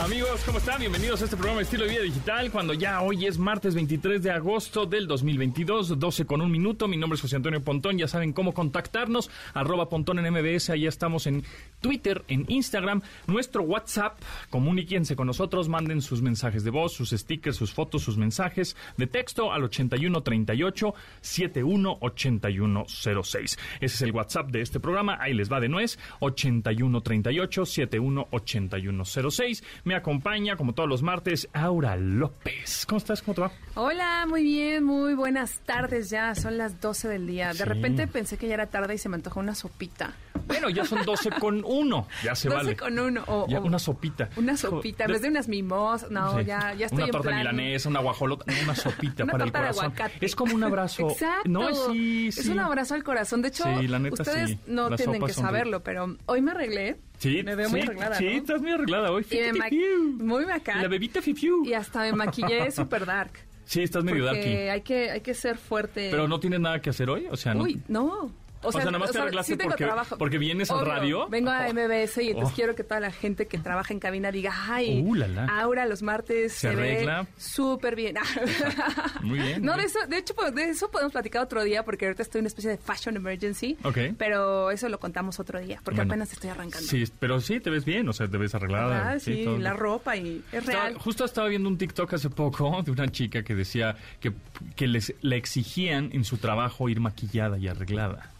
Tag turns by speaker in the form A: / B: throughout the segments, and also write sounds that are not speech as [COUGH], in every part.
A: Amigos, ¿cómo están? Bienvenidos a este programa Estilo de Vida Digital, cuando ya hoy es martes 23 de agosto del 2022, 12 con un minuto. Mi nombre es José Antonio Pontón, ya saben cómo contactarnos, arroba Pontón en MBS, ahí estamos en Twitter, en Instagram, nuestro WhatsApp, comuníquense con nosotros, manden sus mensajes de voz, sus stickers, sus fotos, sus mensajes de texto al 8138 718106. Ese es el WhatsApp de este programa, ahí les va de nuez, 8138 718106. Me acompaña, como todos los martes, Aura López. ¿Cómo estás? ¿Cómo te va?
B: Hola, muy bien, muy buenas tardes ya. Son las 12 del día. De
A: Sí.
B: repente pensé que ya era tarde y se me antojó una sopita.
A: Bueno, ya son 12 con 1. Ya se
B: 12
A: vale.
B: con uno. O,
A: Ya, una sopita.
B: Una sopita. En vez de unas mimosas. No,
A: Sí.
B: ya, ya estoy
A: Una
B: en
A: torta
B: plan.
A: milanesa, una guajolota, no, una sopita
B: Una
A: para el
B: torta de
A: corazón.
B: aguacate.
A: Es como un abrazo.
B: Exacto.
A: No, sí, sí.
B: Es un abrazo al corazón. De hecho,
A: Sí, la neta,
B: ustedes no
A: Las
B: tienen que saberlo, pero hoy me arreglé.
A: Sí,
B: Me veo
A: sí,
B: muy arreglada,
A: Sí,
B: ¿no?
A: estás muy arreglada hoy.
B: Y me muy bacán.
A: La bebita fifiu.
B: Y hasta me maquillé [LAUGHS] super dark.
A: Sí, estás medio darky.
B: hay que, hay que ser fuerte.
A: Pero no tienes nada que hacer hoy, o sea, no.
B: Uy, no.
A: O sea, nada más te arreglaste
B: sí
A: porque- porque vienes al
B: Obvio,
A: radio.
B: Vengo a
A: Oh.
B: MBS y entonces
A: Oh.
B: quiero que toda la gente que trabaja en cabina diga, ay,
A: Uh, la, la.
B: Aura los martes
A: Se
B: se,
A: arregla.
B: ve súper bien. [LAUGHS]
A: Muy bien.
B: no,
A: muy
B: de eso, de hecho, pues, de eso podemos platicar otro día porque ahorita estoy en una especie de fashion emergency.
A: Ok.
B: Pero eso lo contamos otro día porque
A: Bueno.
B: apenas estoy arrancando.
A: Sí, pero sí te ves bien, o sea, te ves arreglada.
B: Ah, sí,
A: todo.
B: la ropa y es
A: Estaba-
B: real.
A: justo estaba viendo un TikTok hace poco [LAUGHS] de una chica que decía que, que les, le exigían en su trabajo ir maquillada y arreglada.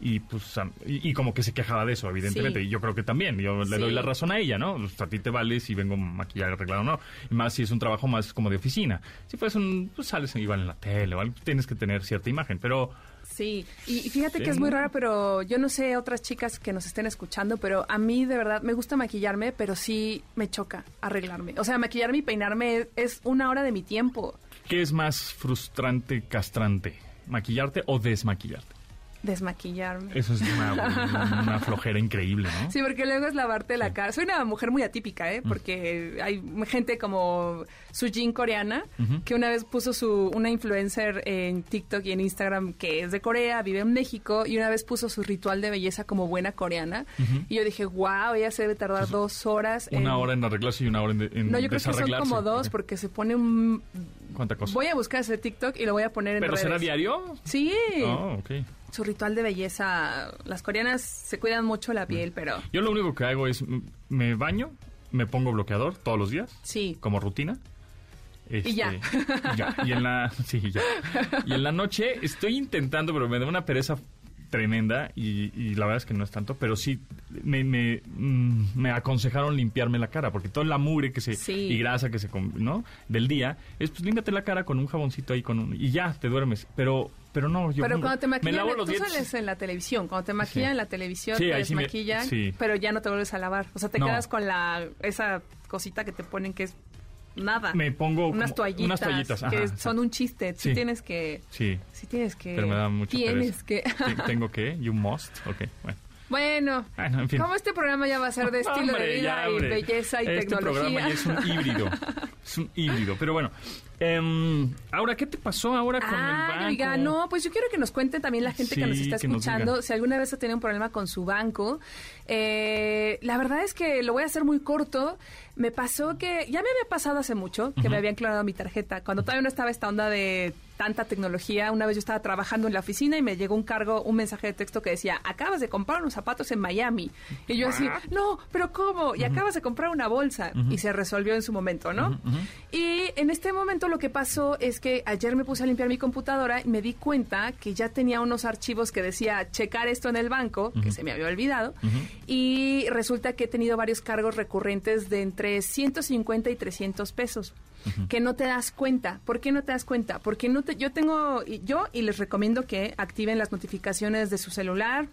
A: Y pues y, y como que se quejaba de eso, evidentemente.
B: Sí.
A: Y yo creo que también. Yo le
B: Sí.
A: doy la razón a ella, ¿no? Pues, a ti te vale si vengo maquillada y arreglada o no. Y más si es un trabajo más como de oficina. Si pues un, pues sales igual en la tele o algo, tienes que tener cierta imagen. Pero
B: Sí, y y fíjate que es muy
A: ¿no?
B: raro, pero yo no sé otras chicas que nos estén escuchando, pero a mí de verdad me gusta maquillarme, pero sí me choca arreglarme. O sea, maquillarme y peinarme es una hora de mi tiempo.
A: ¿qué es más frustrante, castrante? ¿Maquillarte o desmaquillarte?
B: Desmaquillarme.
A: Eso es una, una flojera increíble, ¿no?
B: Sí, porque luego es lavarte la cara. Soy una mujer muy atípica, ¿eh? Porque hay gente como Sujin coreana, que una vez puso su una influencer en TikTok y en Instagram que es de Corea, vive en México, y una vez puso su ritual de belleza como buena coreana. Y yo dije, wow, ella se debe tardar dos horas.
A: Una
B: en-
A: hora en arreglarse y una hora en,
B: No, yo creo que son como dos, porque se pone un...
A: ¿Cuánta cosa?
B: Voy a buscar ese TikTok y lo voy a poner en
A: ¿Pero
B: redes.
A: será diario?
B: Sí.
A: Oh, ok.
B: Su ritual de belleza. Las coreanas se cuidan mucho la piel, pero
A: Yo lo único que hago es me baño, me pongo bloqueador todos los días,
B: sí.
A: como rutina. Este,
B: Y ya.
A: y ya. Y en la, [LAUGHS] sí, ya. Y en la noche estoy intentando, pero me da una pereza tremenda y, y la verdad es que no es tanto, pero sí me, me, mm, me aconsejaron limpiarme la cara, porque toda la mugre que se
B: Sí.
A: y grasa que se, ¿no? Del día, es pues límpiate la cara con un jaboncito ahí con un, y ya te duermes, pero pero no, yo
B: Pero
A: me-
B: cuando te
A: me
B: maquillan,
A: lavo los
B: tú
A: dientes.
B: sales en la televisión. Cuando te maquillan
A: Sí.
B: en la televisión,
A: Sí,
B: te
A: ahí sí me-
B: desmaquillan,
A: sí.
B: pero ya no te vuelves a lavar. O sea, te
A: No.
B: quedas con la esa cosita que te ponen que es nada.
A: Me pongo
B: unas toallitas,
A: unas toallitas, ajá,
B: que son un chiste. Sí, tienes que...
A: Sí.
B: Sí tienes que...
A: Pero me da mucha
B: Tienes
A: pereza.
B: que...
A: Te- ¿Tengo que? You must. Ok, bueno.
B: Bueno,
A: Bueno, en fin.
B: como este programa ya va a ser de estilo
A: Hombre,
B: de vida
A: ya,
B: y belleza y
A: este
B: tecnología.
A: programa ya es un híbrido. [LAUGHS] Es un híbrido. Pero bueno. em, ahora, ¿qué te pasó ahora con el
B: Ah,
A: banco?
B: oiga, no, pues yo quiero que nos cuente también la gente que nos está
A: nos
B: escuchando si alguna vez ha tenido un problema con su banco. Eh, la verdad es que lo voy a hacer muy corto. Me pasó que, ya me había pasado hace mucho, que me habían clonado mi tarjeta. Cuando todavía no estaba esta onda de tanta tecnología, una vez yo estaba trabajando en la oficina y me llegó un cargo, un mensaje de texto que decía, acabas de comprar unos zapatos en Miami. Y yo así, no, pero ¿cómo? Y acabas de comprar una bolsa. Y se resolvió en su momento, ¿no? Y en este momento lo que pasó es que ayer me puse a limpiar mi computadora y me di cuenta que ya tenía unos archivos que decía checar esto en el banco, que se me había olvidado, y resulta que he tenido varios cargos recurrentes de entre 150 y 300 pesos. Que no te das cuenta. ¿Por qué no te das cuenta? Porque no te, yo tengo, yo y les recomiendo que activen las notificaciones de su celular,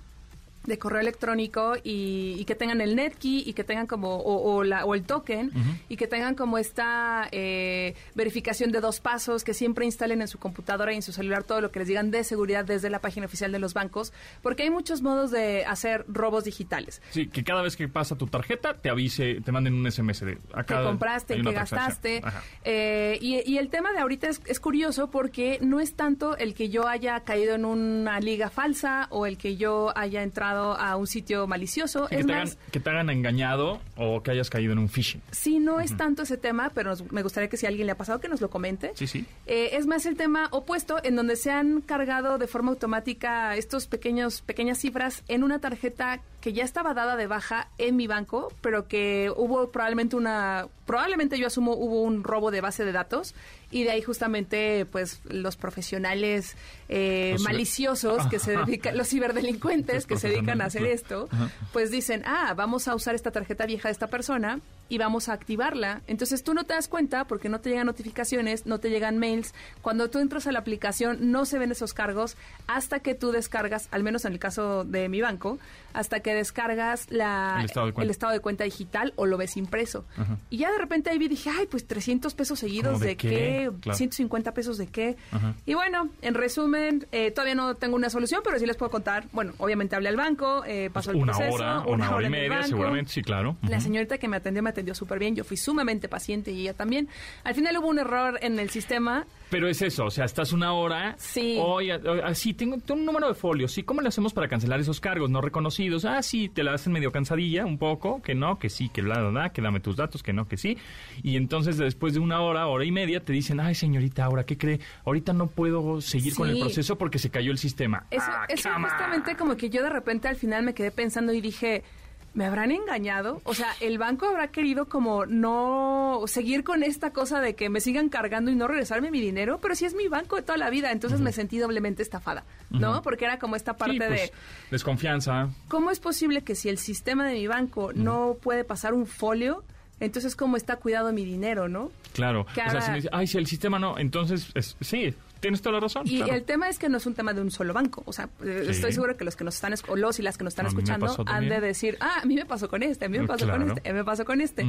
B: de correo electrónico y, y que tengan el NetKey y que tengan como, o, o la, o el token, y que tengan como esta eh, verificación de dos pasos, que siempre instalen en su computadora y en su celular todo lo que les digan de seguridad desde la página oficial de los bancos, porque hay muchos modos de hacer robos digitales.
A: Sí, que cada vez que pasa tu tarjeta te avise, te manden un SMS de acá.
B: que compraste, que gastaste. Eh, y, y el tema de ahorita es, es curioso porque no es tanto el que yo haya caído en una liga falsa o el que yo haya entrado a un sitio malicioso.
A: Sí,
B: es
A: que, te
B: más,
A: hagan, que te hagan engañado o que hayas caído en un phishing.
B: sí, no es tanto ese tema, pero nos- me gustaría que si a alguien le ha pasado que nos lo comente.
A: Sí, sí.
B: Eh, es más el tema opuesto, en donde se han cargado de forma automática estos pequeños, pequeñas cifras en una tarjeta que ya estaba dada de baja en mi banco, pero que hubo probablemente una, probablemente yo asumo hubo un robo de base de datos y de ahí justamente pues los profesionales eh,
A: Los
B: maliciosos que se dedican, los ciberdelincuentes
A: Los
B: que se dedican a hacer esto, pues dicen, ah, vamos a usar esta tarjeta vieja de esta persona y vamos a activarla. Entonces tú no te das cuenta porque no te llegan notificaciones, no te llegan mails. Cuando tú entras a la aplicación no se ven esos cargos hasta que tú descargas, al menos en el caso de mi banco, hasta que descargas la,
A: El estado de cuenta.
B: estado de cuenta digital o lo ves impreso. Y ya de repente ahí vi, dije, ay, pues 300 pesos seguidos
A: ¿Cómo de
B: de,
A: qué?
B: qué,
A: Claro.
B: 150 pesos de qué. Y bueno, en resumen, eh, todavía no tengo una solución, pero sí les puedo contar. Bueno, obviamente hablé al banco, eh, pasó el
A: una
B: proceso.
A: hora, una, hora y media, seguramente, sí, claro.
B: La señorita que me atendió me atendió súper bien. Yo fui sumamente paciente y ella también. Al final hubo un error en el sistema.
A: Pero es eso, o sea, estás una hora.
B: Sí.
A: Oye, así tengo, tengo un número de folios. ¿Sí? ¿Cómo le hacemos para cancelar esos cargos no reconocidos? Ah, sí, te la hacen medio cansadilla, un poco, que no, que sí, que bla, bla, bla, que dame tus datos, que no, que sí. Y entonces después de una hora, hora y media, te dicen, ay, señorita, ahora, ¿qué cree? Ahorita no puedo seguir con el proceso porque se cayó el sistema.
B: Eso,
A: Ah,
B: eso justamente como que yo de repente al final me quedé pensando y dije, ¿me habrán engañado? O sea, el banco habrá querido como no seguir con esta cosa de que me sigan cargando y no regresarme mi dinero, pero si es mi banco de toda la vida, entonces me sentí doblemente estafada, ¿no? Porque era como esta parte
A: Sí, pues,
B: de...
A: Desconfianza.
B: ¿Cómo es posible que si el sistema de mi banco no puede pasar un folio, entonces cómo está cuidado mi dinero, no?
A: Claro.
B: Que
A: O sea, si me dice, ay, si el sistema no, entonces, es- sí, tienes toda la razón.
B: Y
A: claro.
B: el tema es que no es un tema de un solo banco. O sea, eh,
A: Sí.
B: estoy seguro que los que nos están, es- o los y las que nos están escuchando han de decir, ah, a mí me pasó con este, a mí me
A: Mm,
B: pasó con este, a mí me pasó con este.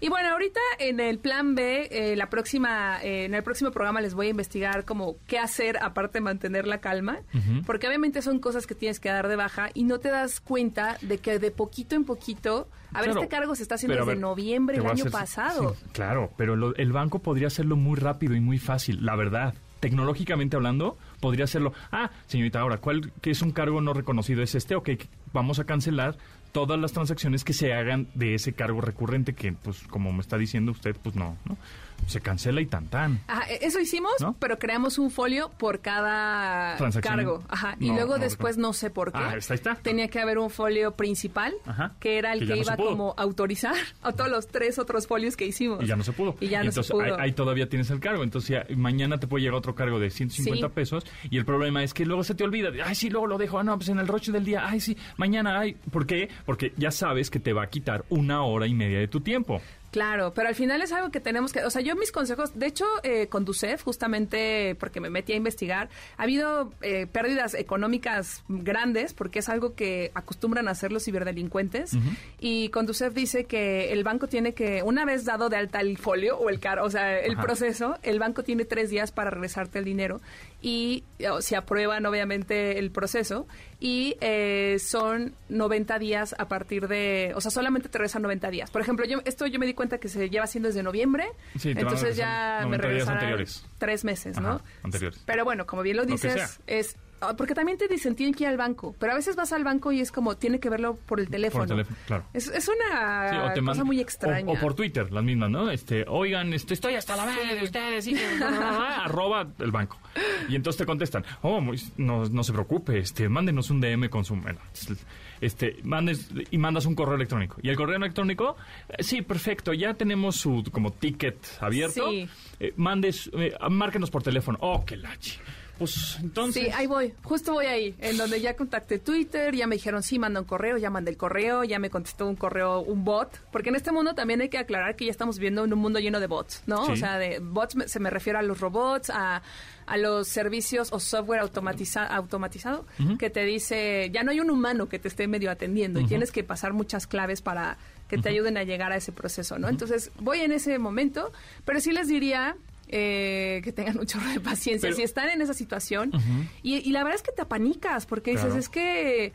B: Y bueno, ahorita en el plan B, eh, la próxima, eh, en el próximo programa les voy a investigar como qué hacer aparte de mantener la calma, porque obviamente son cosas que tienes que dar de baja y no te das cuenta de que de poquito en poquito, a ver, este cargo se está haciendo desde
A: ver,
B: noviembre del año
A: hacer-
B: pasado.
A: sí, claro, pero lo- el banco podría hacerlo muy rápido y muy fácil, la verdad. Tecnológicamente hablando, podría hacerlo. Ah, señorita, ahora, ¿cuál que es un cargo no reconocido? ¿Es este? Ok, vamos a cancelar todas las transacciones que se hagan de ese cargo recurrente que, pues, como me está diciendo usted, pues no, ¿no? Se cancela y tan tan.
B: Ajá, e- eso hicimos,
A: ¿No?
B: pero creamos un folio por cada cargo. Ajá. Y
A: No,
B: luego
A: no,
B: después no sé por qué.
A: Ah, está, está.
B: Tenía que haber un folio principal,
A: Ajá.
B: que era el
A: Que
B: iba como a autorizar a todos los tres otros folios que hicimos.
A: Y ya no se pudo.
B: Y ya no
A: entonces,
B: se pudo.
A: Ahí, ahí todavía tienes el cargo. Entonces, ya mañana te puede llegar otro cargo de 150
B: Sí.
A: pesos. Y el problema es que luego se te olvida. Ay, sí, luego lo dejo. Ah, no, pues en el roche del día. Ay, sí, mañana. Ay, ¿por qué? Porque ya sabes que te va a quitar una hora y media de tu tiempo.
B: Claro, pero al final es algo que tenemos que, o sea, yo mis consejos, de hecho, eh, con Ducef, justamente porque me metí a investigar, ha habido eh, pérdidas económicas grandes, porque es algo que acostumbran a hacer los ciberdelincuentes, y con Ducef dice que el banco tiene que, una vez dado de alta el folio o el car, o sea, el
A: Ajá.
B: proceso, el banco tiene tres días para regresarte el dinero, y o, si aprueban, obviamente, el proceso, y eh, son 90 días a partir de, o sea, solamente te regresan 90 días. Por ejemplo, yo esto yo me di cuenta que se lleva haciendo desde noviembre,
A: Sí,
B: entonces ya
A: 90
B: me regresaron. Tres meses, ¿no?
A: Anteriores.
B: Pero bueno, como bien lo dices, es ah, porque también te dicen tienen que ir al banco, pero a veces vas al banco y es como tiene que verlo por el teléfono.
A: teléfono, claro.
B: Es, es una
A: Sí,
B: cosa muy extraña.
A: O, por Twitter, las mismas, ¿no? Este, oigan, este, estoy hasta la madre de ustedes, hijos, arroba el banco. Y entonces te contestan, oh, muy- no, no se preocupe, este, mándenos un DM con su... bueno, Este, mandes y mandas un correo electrónico. Y el correo electrónico, eh, sí, perfecto, ya tenemos su como ticket abierto.
B: Sí.
A: Eh, mandes, eh, márquenos por teléfono. Oh, qué lachi. Pues entonces...
B: Sí, ahí voy, justo voy ahí, en donde ya contacté Twitter, ya me dijeron, sí, manda un correo, ya mandé el correo, ya me contestó un correo, un bot, porque en este mundo también hay que aclarar que ya estamos viviendo en un mundo lleno de bots, ¿no?
A: Sí.
B: O sea, de bots se me refiere a los robots, a, a los servicios o software automatiza- automatizado, que te dice, ya no hay un humano que te esté medio atendiendo y tienes que pasar muchas claves para que te ayuden a llegar a ese proceso, ¿no? Entonces, voy en ese momento, pero sí les diría eh, que tengan [LAUGHS] un chorro de paciencia.
A: Pero-
B: si están en esa situación, y, y la verdad es que te apanicas, porque dices, es que,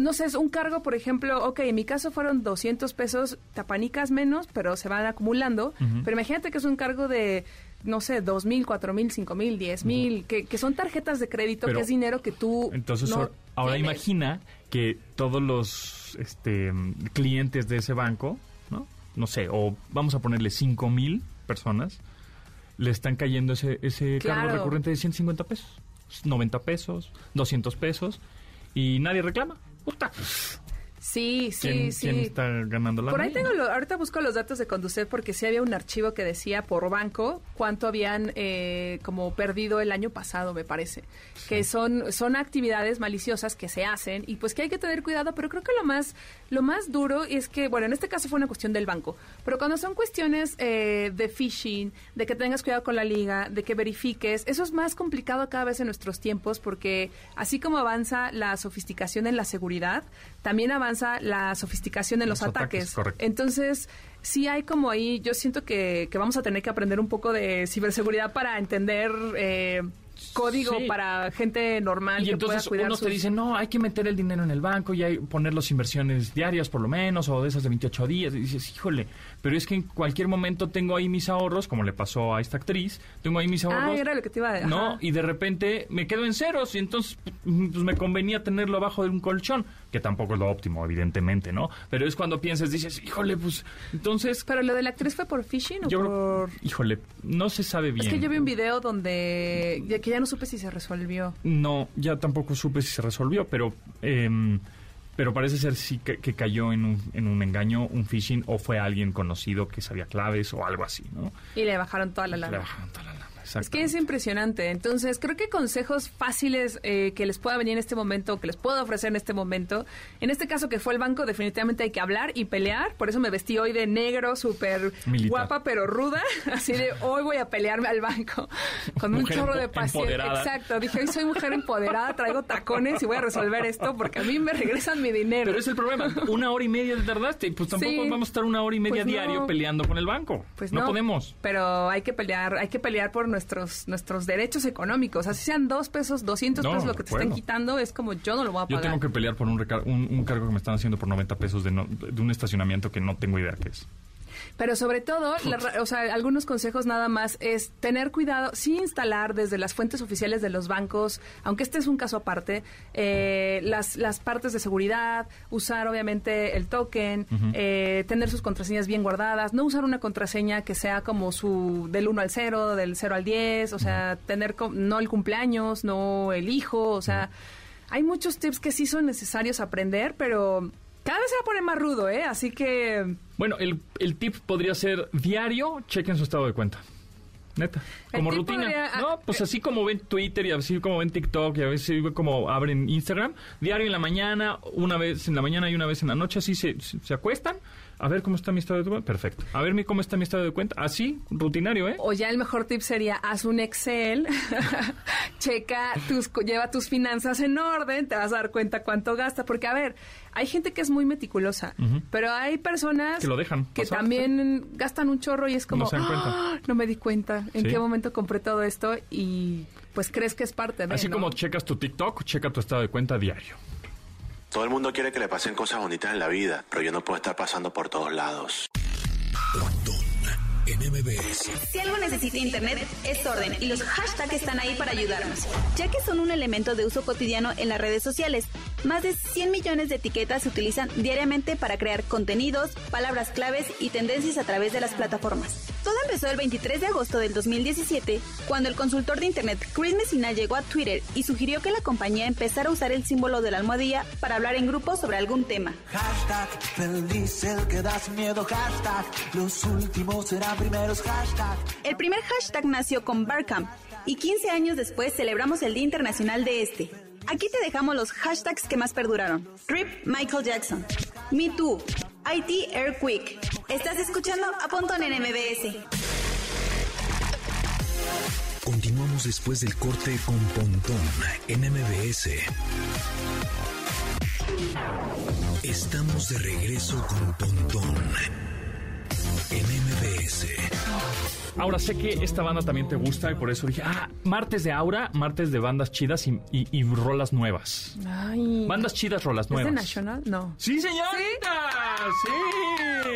B: no sé, es un cargo, por ejemplo, ok, en mi caso fueron 200 pesos, te apanicas menos, pero se van acumulando. Pero imagínate que es un cargo de, no sé, dos mil, cuatro mil, cinco mil, diez mil, que, que son tarjetas de crédito,
A: Pero-
B: que es dinero que tú.
A: Entonces,
B: no
A: ahora-
B: tienes.
A: imagina que todos los este, clientes de ese banco, ¿no? No sé, o vamos a ponerle 5 mil personas, le están cayendo ese, ese cargo recurrente de 150 pesos, 90 pesos, 200 pesos, y nadie reclama. Puta,
B: Sí, sí,
A: ¿quién,
B: sí.
A: quién está ganando la
B: Por ahí tengo, lo- ahorita busco los datos de Conducet porque sí había un archivo que decía por banco cuánto habían eh, como perdido el año pasado, me parece. Que son, son actividades maliciosas que se hacen y pues que hay que tener cuidado, pero creo que lo más, lo más duro es que, bueno, en este caso fue una cuestión del banco, pero cuando son cuestiones eh, de phishing, de que tengas cuidado con la liga, de que verifiques, eso es más complicado cada vez en nuestros tiempos porque así como avanza la sofisticación en la seguridad, también avanza la sofisticación en los,
A: Los ataques,
B: ataques.
A: correcto.
B: Entonces, sí hay como ahí, yo siento que, que vamos a tener que aprender un poco de ciberseguridad para entender eh, código
A: Sí.
B: para gente normal
A: Y
B: que
A: entonces
B: pueda cuidar
A: unos te
B: sus-
A: dicen, no, hay que meter el dinero en el banco y hay poner las inversiones diarias por lo menos, o de esas de 28 días. Y dices, híjole, pero es que en cualquier momento tengo ahí mis ahorros, como le pasó a esta actriz, tengo ahí mis ahorros.
B: Ah, era lo que te iba a decir.
A: No, y de repente me quedo en ceros y entonces pues me convenía tenerlo abajo de un colchón, que tampoco es lo óptimo, evidentemente, ¿no? Pero es cuando piensas, dices, híjole, pues entonces...
B: Pero lo de la actriz fue por phishing o
A: Yo,
B: por...
A: híjole, no se sabe bien.
B: Es que yo vi un video donde ya- que ya no supe si se resolvió.
A: No, ya tampoco supe si se resolvió, pero em, pero parece ser sí que, que cayó en un, en un engaño, un phishing, o fue alguien conocido que sabía claves o algo así, ¿no?
B: Y le bajaron toda la
A: Le
B: lana.
A: bajaron toda
B: Es que es impresionante. Entonces, creo que consejos fáciles eh, que les pueda venir en este momento, que les puedo ofrecer en este momento. En este caso que fue el banco, definitivamente hay que hablar y pelear. Por eso me vestí hoy de negro, súper guapa pero ruda. [LAUGHS] Así de hoy voy a pelearme al banco [LAUGHS] con un chorro de paciencia. Exacto. Dije, hoy soy mujer empoderada, traigo tacones y voy a resolver esto porque a mí me regresan mi dinero.
A: Pero es el problema, una hora y media tardaste, pues tampoco
B: Sí.
A: vamos a estar una hora y media
B: Pues no.
A: diario peleando con el banco.
B: Pues
A: no,
B: no,
A: podemos.
B: Pero hay que pelear, hay que pelear por nuestros nuestros derechos económicos. Así sean dos pesos, 200
A: No,
B: pesos lo que te estén
A: acuerdo.
B: quitando, es como yo no lo voy a
A: Yo
B: pagar.
A: tengo que pelear por un, un, un cargo que me están haciendo por 90 pesos de, no- de un estacionamiento que no tengo idea qué es.
B: Pero sobre todo, la o sea, algunos consejos nada más es tener cuidado, sí instalar desde las fuentes oficiales de los bancos, aunque este es un caso aparte, eh, las, las partes de seguridad, usar obviamente el token, eh, tener sus contraseñas bien guardadas, no usar una contraseña que sea como su del 1 al 0, del 0 al 10, o sea, tener co- no el cumpleaños, no el hijo, o sea, hay muchos tips que sí son necesarios aprender, pero cada vez se va a poner más rudo, ¿eh? Así que...
A: Bueno, el, el tip podría ser diario, chequen su estado de cuenta. Neta, como rutina.
B: podría-
A: no, pues así como ven Twitter y así como ven TikTok y a veces como abren Instagram, diario en la mañana, una vez en la mañana y una vez en la noche, así se, se acuestan, a ver cómo está mi estado de cuenta. Perfecto. A ver mi- cómo está mi estado de cuenta. Así, rutinario, ¿eh?
B: O ya el mejor tip sería haz un Excel, [LAUGHS] checa tus, lleva tus finanzas en orden, te vas a dar cuenta cuánto gasta, porque a ver, hay gente que es muy meticulosa, pero hay personas
A: Que lo dejan
B: que
A: pasar,
B: también gastan un chorro y es como,
A: No se dan cuenta.
B: "Ah, no me di cuenta en
A: Sí.
B: qué momento compré todo esto y pues crees que es parte de,
A: Así
B: ¿no?
A: como checas tu TikTok, checa tu estado de cuenta diario.
C: Todo el mundo quiere que le pasen cosas bonitas en la vida, pero yo no puedo estar pasando por todos lados.
D: Si algo necesita Internet, es orden y los hashtags están ahí para ayudarnos, ya que son un elemento de uso cotidiano en las redes sociales. Más de 100 millones de etiquetas se utilizan diariamente para crear contenidos, palabras claves y tendencias a través de las plataformas. Todo empezó el 23 de agosto del 2017, cuando el consultor de Internet Chris Messina llegó a Twitter y sugirió que la compañía empezara a usar el símbolo de la almohadilla para hablar en grupo sobre algún tema.
E: Hashtag feliz el que da sin miedo. Hashtag los últimos serán primeros. Hashtag
D: El primer hashtag nació con Barcamp, y 15 años después celebramos el Día Internacional de este. Aquí te dejamos los hashtags que más perduraron. RIP Michael Jackson. Me Too. IT Air. Estás escuchando a Pontón en MBS.
F: Continuamos después del corte con Pontón en MBS. Estamos de regreso con Pontón en MBS.
A: Ahora sé que esta banda también te gusta y por eso dije, ah, martes de Aura, martes de bandas chidas y, y- y rolas nuevas.
B: Ay.
A: Bandas chidas, rolas
B: ¿Es
A: nuevas.
B: de National? No.
A: Sí, señorita. Sí.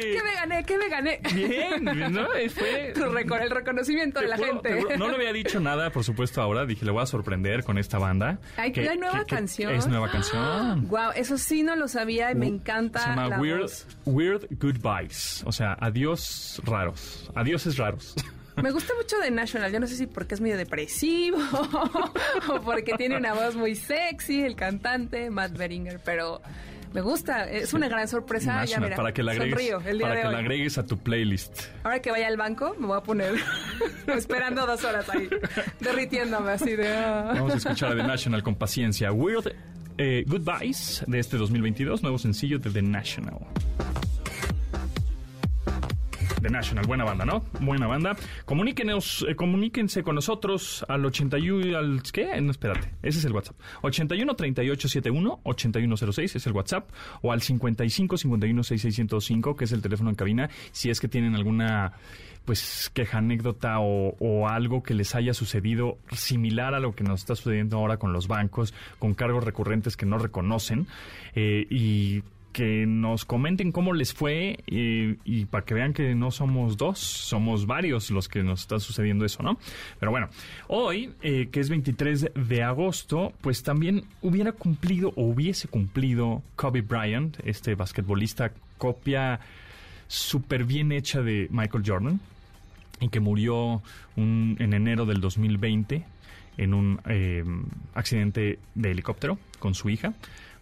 B: ¿Qué me gané? ¿Qué me gané?
A: Bien, ¿no? Fue... [LAUGHS]
B: El reconocimiento de la gente.
A: no le había dicho [LAUGHS] nada, por supuesto, ahora. Dije, le voy a sorprender con esta banda.
B: Ay,
A: Que-
B: ¿hay nueva
A: que- que
B: canción?
A: Es nueva canción. [GASPS]
B: Wow, eso sí no lo sabía y me encanta
A: Se llama
B: la
A: Weird,
B: voz.
A: Weird Goodbyes. O sea, adiós raros. Adioses raros.
B: Me gusta mucho de National. Yo no sé si porque es medio depresivo [LAUGHS] o porque tiene una voz muy sexy, el cantante, Matt Beringer, pero me gusta. Es una gran sorpresa. Ya, mira,
A: para que la agregues,
B: sonrío el día
A: para
B: de
A: que
B: hoy.
A: la agregues a tu playlist.
B: Ahora que vaya al banco, me voy a poner [LAUGHS] esperando dos horas ahí, derritiéndome así de... ah.
A: Vamos a escuchar a The National con paciencia. Weird eh, Goodbyes de este 2022, nuevo sencillo de The National. The National, buena banda, ¿no? Buena banda. Comuníquenos, eh, comuníquense con nosotros al 81, al, ¿qué? No, espérate, ese es el WhatsApp. 81 38 71 8106 es el WhatsApp o al 55 51 66 105 que es el teléfono en cabina si es que tienen alguna pues queja, anécdota o, o algo que les haya sucedido similar a lo que nos está sucediendo ahora con los bancos, con cargos recurrentes que no reconocen eh, y que nos comenten cómo les fue eh, y para que vean que no somos dos, somos varios los que nos está sucediendo eso, ¿no? Pero bueno, hoy, eh, que es 23 de agosto, pues también hubiera cumplido o hubiese cumplido Kobe Bryant, este basquetbolista, copia súper bien hecha de Michael Jordan y que murió un- en enero del 2020 en un eh, accidente de helicóptero con su hija.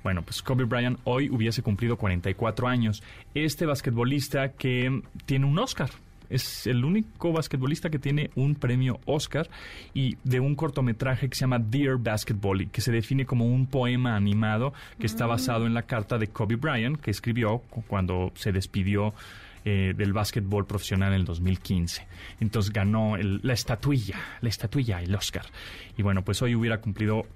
A: Bueno, pues Kobe Bryant hoy hubiese cumplido 44 años. Este basquetbolista que tiene un Oscar. Es el único basquetbolista que tiene un premio Oscar y de un cortometraje que se llama Dear Basketball y que se define como un poema animado que está basado en la carta de Kobe Bryant que escribió cu- cuando se despidió eh, del básquetbol profesional en el 2015. Entonces ganó el- la estatuilla, la estatuilla, el Oscar. Y bueno, pues hoy hubiera cumplido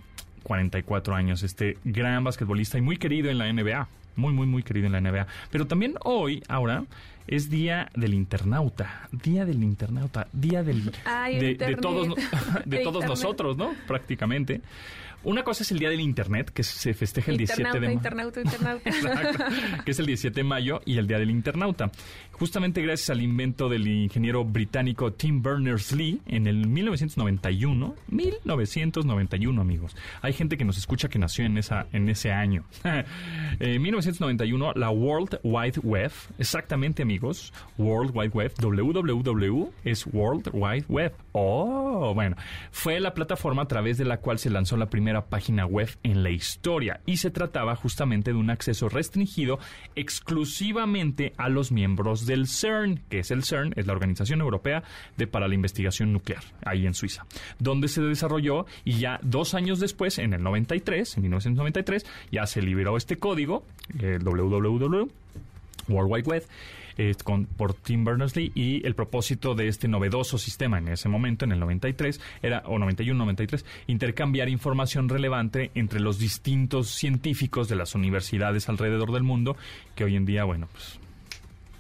A: 44 años este gran basquetbolista y muy querido en la NBA. Muy, muy, muy querido en la NBA. Pero también hoy, ahora, es Día del Internauta. Día del Internauta. Día del,
B: Ay,
A: de, de todos, [LAUGHS] de todos nosotros, ¿no? Prácticamente. Una cosa es el Día del Internet, que se festeja el 17 de
B: Internauta,
A: mayo.
B: internauta, internauta. [LAUGHS]
A: Exacto, que es el 17 de mayo y el Día del Internauta. Justamente gracias al invento del ingeniero británico Tim Berners-Lee en el 1991, 1991 amigos. Hay gente que nos escucha que nació en esa en ese año. [LAUGHS] En 1991 la World Wide Web, exactamente amigos, World Wide Web, www es World Wide Web. Oh, bueno, fue la plataforma a través de la cual se lanzó la primera página web en la historia. Y se trataba justamente de un acceso restringido exclusivamente a los miembros del CERN, que es el CERN, es la Organización Europea de para la Investigación Nuclear, ahí en Suiza, donde se desarrolló y ya dos años después, en el 93, en 1993, ya se liberó este código, eh, www World Wide Web, eh, con, por Tim Berners-Lee y el propósito de este novedoso sistema en ese momento, en el 93, era, o 91, 93, intercambiar información relevante entre los distintos científicos de las universidades alrededor del mundo, que hoy en día, bueno, pues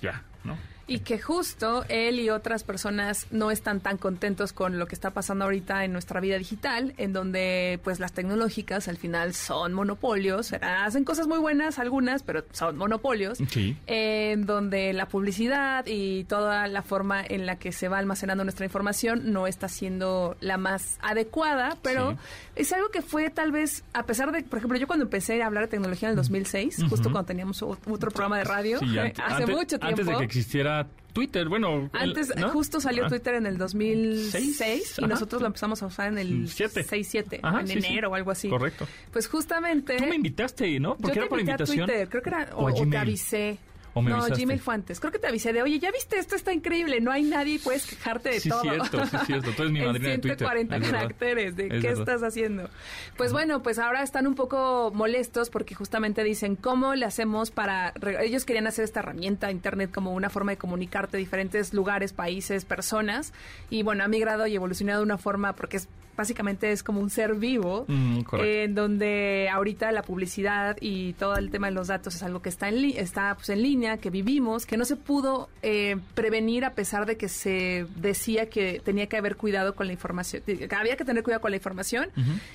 A: ya, ¿no?
B: Y que justo él y otras personas no están tan contentos con lo que está pasando ahorita en nuestra vida digital, en donde pues las tecnológicas al final son monopolios, hacen cosas muy buenas algunas, pero son monopolios,
A: Sí.
B: en donde la publicidad y toda la forma en la que se va almacenando nuestra información no está siendo la más adecuada, pero
A: Sí.
B: es algo que fue tal vez, a pesar de, por ejemplo, yo cuando empecé a hablar de tecnología en el 2006, justo cuando teníamos otro programa de radio,
A: Sí, [LAUGHS]
B: hace
A: antes,
B: mucho tiempo.
A: Antes de que existiera Twitter, bueno. el-
B: Antes,
A: ¿no?
B: justo salió
A: Ah.
B: Twitter en el 2006
A: Seis,
B: y
A: ajá.
B: nosotros lo empezamos a usar en el
A: Siete.
B: 6-7,
A: Ajá,
B: en
A: sí, sí.
B: enero o algo así.
A: Correcto.
B: Pues justamente...
A: Tú me invitaste, ¿no?
B: yo
A: Porque
B: te
A: era por
B: invité a
A: invitación.
B: Twitter, creo que era, o,
A: o
B: o te
A: Gmail.
B: avisé.
A: ¿O me
B: no,
A: avisaste?
B: Gmail fue antes. Creo que te avisé de, oye, ¿ya viste? Esto está increíble. No hay nadie, puedes quejarte de
A: Sí,
B: todo.
A: cierto, sí, cierto. Tú eres mi [LAUGHS] madrina de Twitter.
B: 140
A: Es verdad.
B: caracteres de
A: Es
B: qué
A: verdad.
B: estás haciendo. Pues bueno, pues ahora están un poco molestos porque justamente dicen, ¿cómo le hacemos para... Ellos querían hacer esta herramienta, Internet, como una forma de comunicarte a diferentes lugares, países, personas. Y bueno, ha migrado y evolucionado de una forma porque es básicamente es como un ser vivo
A: Mm, correcto.
B: en donde ahorita la publicidad y todo el tema de los datos es algo que está en, li- está, pues, en línea, que vivimos, que no se pudo eh, prevenir a pesar de que se decía que tenía que haber cuidado con la información, que había que tener cuidado con la información